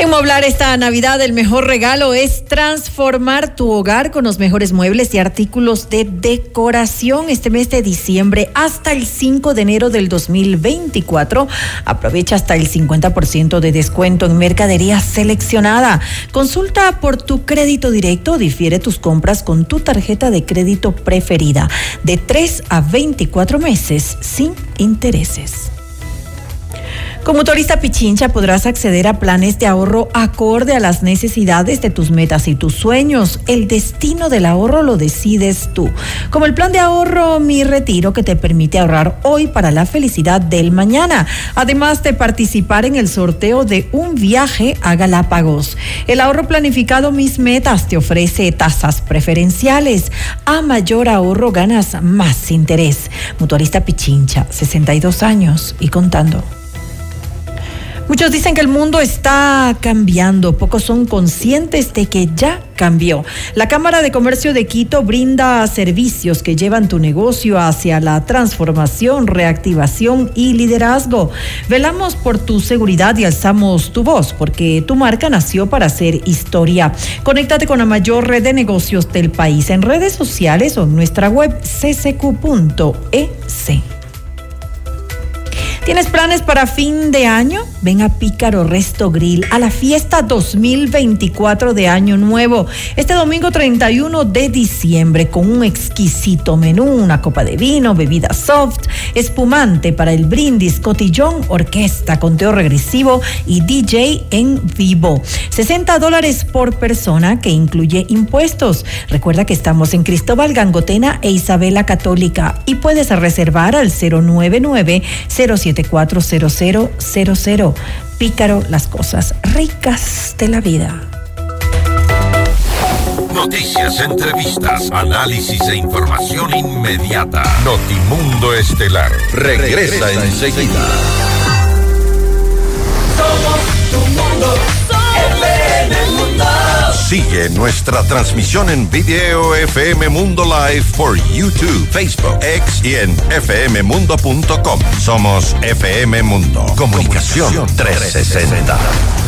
En Moblar esta Navidad el mejor regalo es transformar tu hogar con los mejores muebles y artículos de decoración este mes de diciembre hasta el 5 de enero del 2024. Aprovecha hasta el 50% de descuento en mercadería seleccionada. Consulta por tu crédito directo, difiere tus compras con tu tarjeta de crédito preferida de 3 a 24 meses sin intereses. Como motorista Pichincha podrás acceder a planes de ahorro acorde a las necesidades de tus metas y tus sueños. El destino del ahorro lo decides tú. Como el plan de ahorro Mi Retiro que te permite ahorrar hoy para la felicidad del mañana. Además de participar en el sorteo de un viaje a Galápagos. El ahorro planificado Mis Metas te ofrece tasas preferenciales. A mayor ahorro ganas más interés. Motorista Pichincha, 62 años y contando. Muchos dicen que el mundo está cambiando, pocos son conscientes de que ya cambió. La Cámara de Comercio de Quito brinda servicios que llevan tu negocio hacia la transformación, reactivación y liderazgo. Velamos por tu seguridad y alzamos tu voz porque tu marca nació para hacer historia. Conéctate con la mayor red de negocios del país en redes sociales o en nuestra web ccq.es. ¿Tienes planes para fin de año? Ven a Pícaro Resto Grill a la fiesta 2024 de Año Nuevo. Este domingo 31 de diciembre con un exquisito menú, una copa de vino, bebida soft, espumante para el brindis, cotillón, orquesta, conteo regresivo y DJ en vivo. 60 dólares por persona que incluye impuestos. Recuerda que estamos en Cristóbal Gangotena e Isabela Católica y puedes reservar al 099 07 740000. Pícaro, las cosas ricas de la vida. Noticias, entrevistas, análisis e información inmediata. Notimundo Estelar regresa, regresa enseguida. Somos tu mundo. Sigue nuestra transmisión en video FM Mundo Live por YouTube, Facebook, X y en fmmundo.com. Somos FM Mundo. Comunicación 360.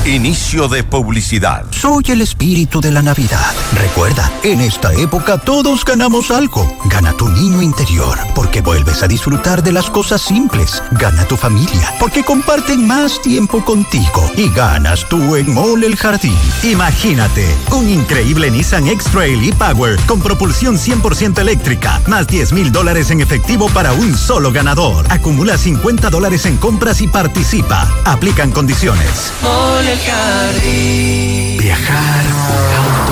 Inicio de publicidad. Soy el espíritu de la Navidad. Recuerda, en esta época todos ganamos algo. Gana tu niño interior, porque vuelves a disfrutar de las cosas simples. Gana tu familia, porque comparten más tiempo contigo. Y ganas tú en Mall El Jardín. Imagínate, un increíble Nissan X-Trail e-Power con propulsión 100% eléctrica, más 10 mil dólares en efectivo para un solo ganador. Acumula 50 dólares en compras y participa. Aplican condiciones. Viajar, auto,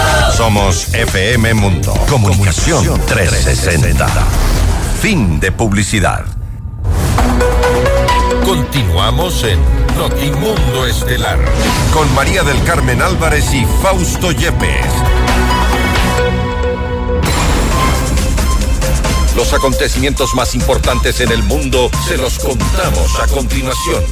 Somos FM Mundo. Comunicación 360. Fin de publicidad. Continuamos en Notimundo Estelar con María del Carmen Álvarez y Fausto Yepes. Los acontecimientos más importantes en el mundo se los contamos a continuación.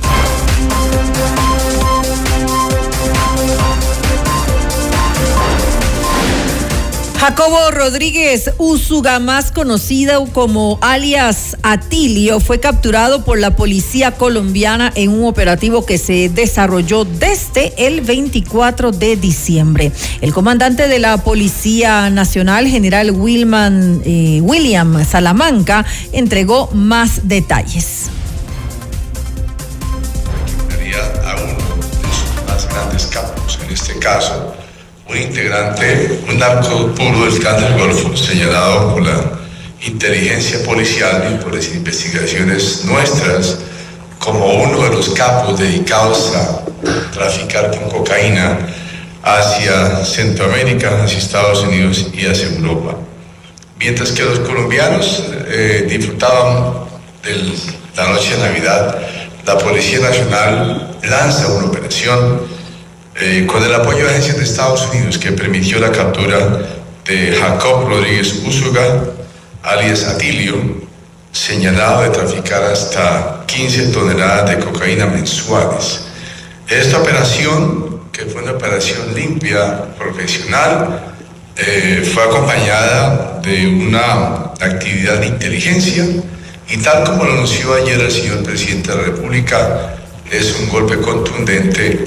Jacobo Rodríguez Úsuga, más conocido como alias Atilio, fue capturado por la policía colombiana en un operativo que se desarrolló desde el 24 de diciembre. El comandante de la Policía Nacional, general Wilman, eh, William Salamanca, entregó más detalles. de sus más grandes capos, en este caso un integrante, un narco puro del clan del Golfo, señalado por la inteligencia policial y por las investigaciones nuestras como uno de los capos dedicados a traficar con cocaína hacia Centroamérica, hacia Estados Unidos y hacia Europa. Mientras que los colombianos eh, disfrutaban de la noche de Navidad, la Policía Nacional lanza una operación eh, con el apoyo de agencias de Estados Unidos que permitió la captura de Jacob Rodríguez Úsuga, alias Atilio, señalado de traficar hasta 15 toneladas de cocaína mensuales. Esta operación, que fue una operación limpia, profesional, eh, fue acompañada de una actividad de inteligencia y tal como lo anunció ayer el señor presidente de la República, es un golpe contundente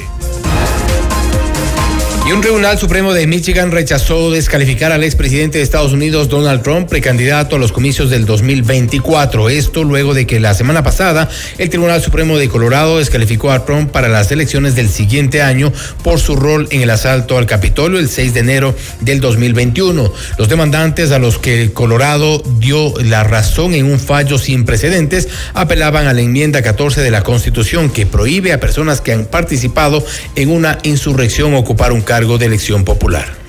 un Tribunal Supremo de Michigan rechazó descalificar al expresidente de Estados Unidos, Donald Trump, precandidato a los comicios del 2024. Esto luego de que la semana pasada el Tribunal Supremo de Colorado descalificó a Trump para las elecciones del siguiente año por su rol en el asalto al Capitolio el 6 de enero del 2021. Los demandantes a los que Colorado dio la razón en un fallo sin precedentes apelaban a la enmienda 14 de la Constitución que prohíbe a personas que han participado en una insurrección ocupar un cargo de elección popular.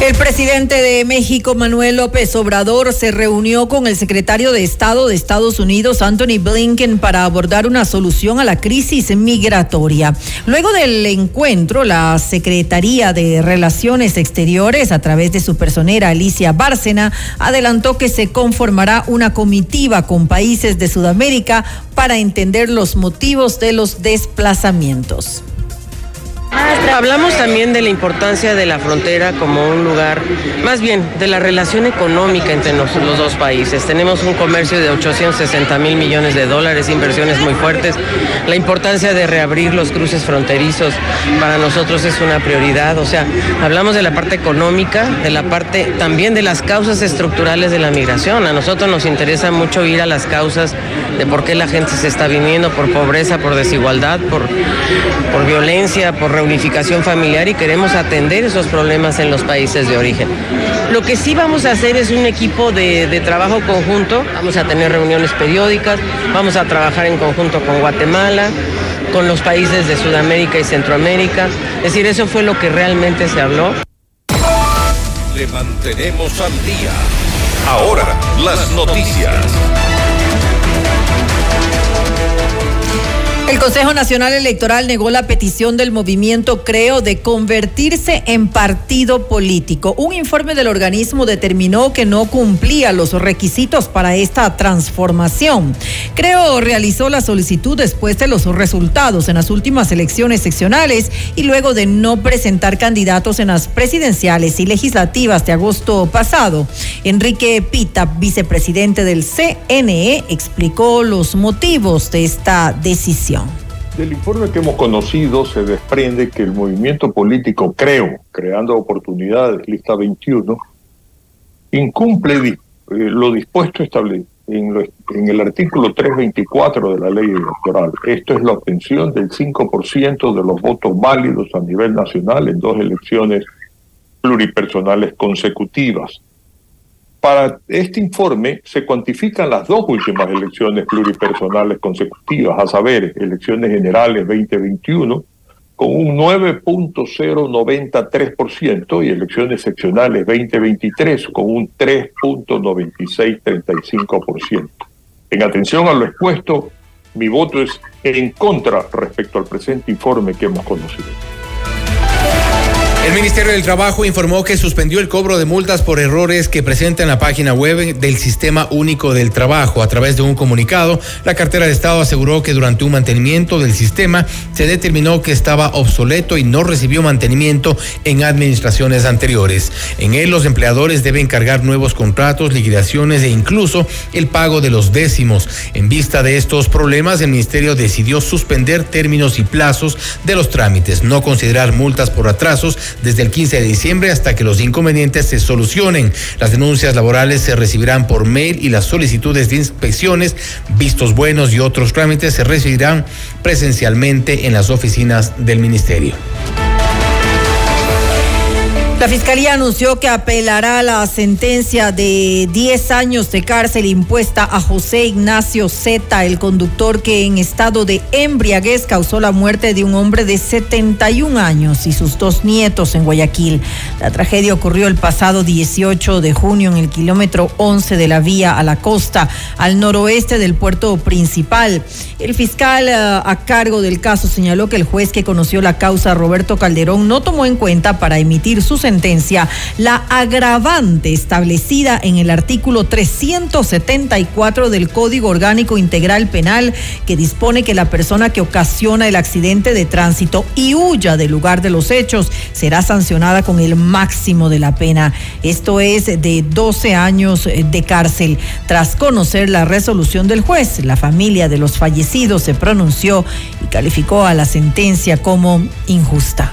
El presidente de México, Manuel López Obrador, se reunió con el secretario de Estado de Estados Unidos, Anthony Blinken, para abordar una solución a la crisis migratoria. Luego del encuentro, la Secretaría de Relaciones Exteriores, a través de su personera Alicia Bárcena, adelantó que se conformará una comitiva con países de Sudamérica para entender los motivos de los desplazamientos. Hablamos también de la importancia de la frontera como un lugar, más bien de la relación económica entre los, dos países. Tenemos un comercio de 860 mil millones de dólares, inversiones muy fuertes. La importancia de reabrir los cruces fronterizos para nosotros es una prioridad. O sea, hablamos de la parte económica, de la parte también de las causas estructurales de la migración. A nosotros nos interesa mucho ir a las causas de por qué la gente se está viniendo, por pobreza, por desigualdad, por, por violencia, por unificación familiar y queremos atender esos problemas en los países de origen. Lo que sí vamos a hacer es un equipo de, trabajo conjunto, vamos a tener reuniones periódicas, vamos a trabajar en conjunto con Guatemala, con los países de Sudamérica y Centroamérica. Es decir, eso fue lo que realmente se habló. Le mantenemos al día. Ahora, las noticias. El Consejo Nacional Electoral negó la petición del movimiento Creo de convertirse en partido político. Un informe del organismo determinó que no cumplía los requisitos para esta transformación. Creo realizó la solicitud después de los resultados en las últimas elecciones seccionales y luego de no presentar candidatos en las presidenciales y legislativas de agosto pasado. Enrique Pita, vicepresidente del CNE, explicó los motivos de esta decisión. Del informe que hemos conocido se desprende que el movimiento político Creo, Creando Oportunidades, lista 21, incumple eh, lo dispuesto establecido en, en, el artículo 324 de la ley electoral. Esto es la obtención del 5% de los votos válidos a nivel nacional en dos elecciones pluripersonales consecutivas. Para este informe se cuantifican las dos últimas elecciones pluripersonales consecutivas, a saber, elecciones generales 2021 con un 9.093% y elecciones seccionales 2023 con un 3.9635%. En atención a lo expuesto, mi voto es en contra respecto al presente informe que hemos conocido. El Ministerio del Trabajo informó que suspendió el cobro de multas por errores que presenta en la página web del Sistema Único del Trabajo. A través de un comunicado, la cartera de Estado aseguró que durante un mantenimiento del sistema se determinó que estaba obsoleto y no recibió mantenimiento en administraciones anteriores. En él, los empleadores deben cargar nuevos contratos, liquidaciones e incluso el pago de los décimos. En vista de estos problemas, el Ministerio decidió suspender términos y plazos de los trámites, no considerar multas por atrasos desde el 15 de diciembre hasta que los inconvenientes se solucionen. Las denuncias laborales se recibirán por mail y las solicitudes de inspecciones, vistos buenos y otros trámites se recibirán presencialmente en las oficinas del Ministerio. La Fiscalía anunció que apelará la sentencia de 10 años de cárcel impuesta a José Ignacio Zeta, el conductor que en estado de embriaguez causó la muerte de un hombre de 71 años y sus dos nietos en Guayaquil. La tragedia ocurrió el pasado 18 de junio en el kilómetro 11 de la vía a la costa, al noroeste del puerto principal. El fiscal eh, a cargo del caso señaló que el juez que conoció la causa, Roberto Calderón, no tomó en cuenta para emitir su sentencia sentencia la agravante establecida en el artículo 374 del Código Orgánico Integral Penal que dispone que la persona que ocasiona el accidente de tránsito y huya del lugar de los hechos será sancionada con el máximo de la pena. Esto es de 12 años de cárcel. Tras conocer la resolución del juez, la familia de los fallecidos se pronunció y calificó a la sentencia como injusta.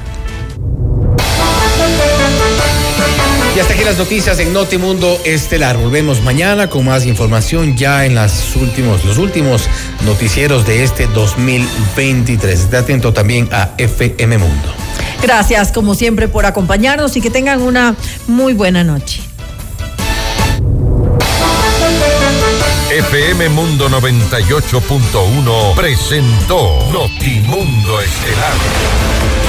Y hasta aquí las noticias en Notimundo Estelar. Volvemos mañana con más información ya en las últimos, los últimos noticieros de este 2023. Esté atento también a FM Mundo. Gracias, como siempre, por acompañarnos y que tengan una muy buena noche. FM Mundo 98.1 presentó Notimundo Estelar.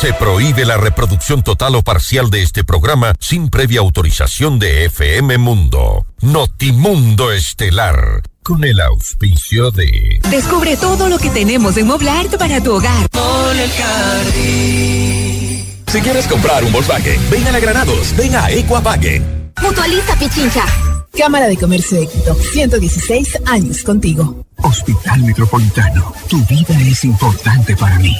Se prohíbe la reproducción total o parcial de este programa sin previa autorización de FM Mundo. Notimundo Estelar. Con el auspicio de. Descubre todo lo que tenemos en Moblart para tu hogar. Si quieres comprar un Volkswagen, ven a la Granados, ven a Equavagen. Mutualiza Pichincha. Cámara de Comercio de Quito, 116 años contigo. Hospital Metropolitano, tu vida es importante para mí.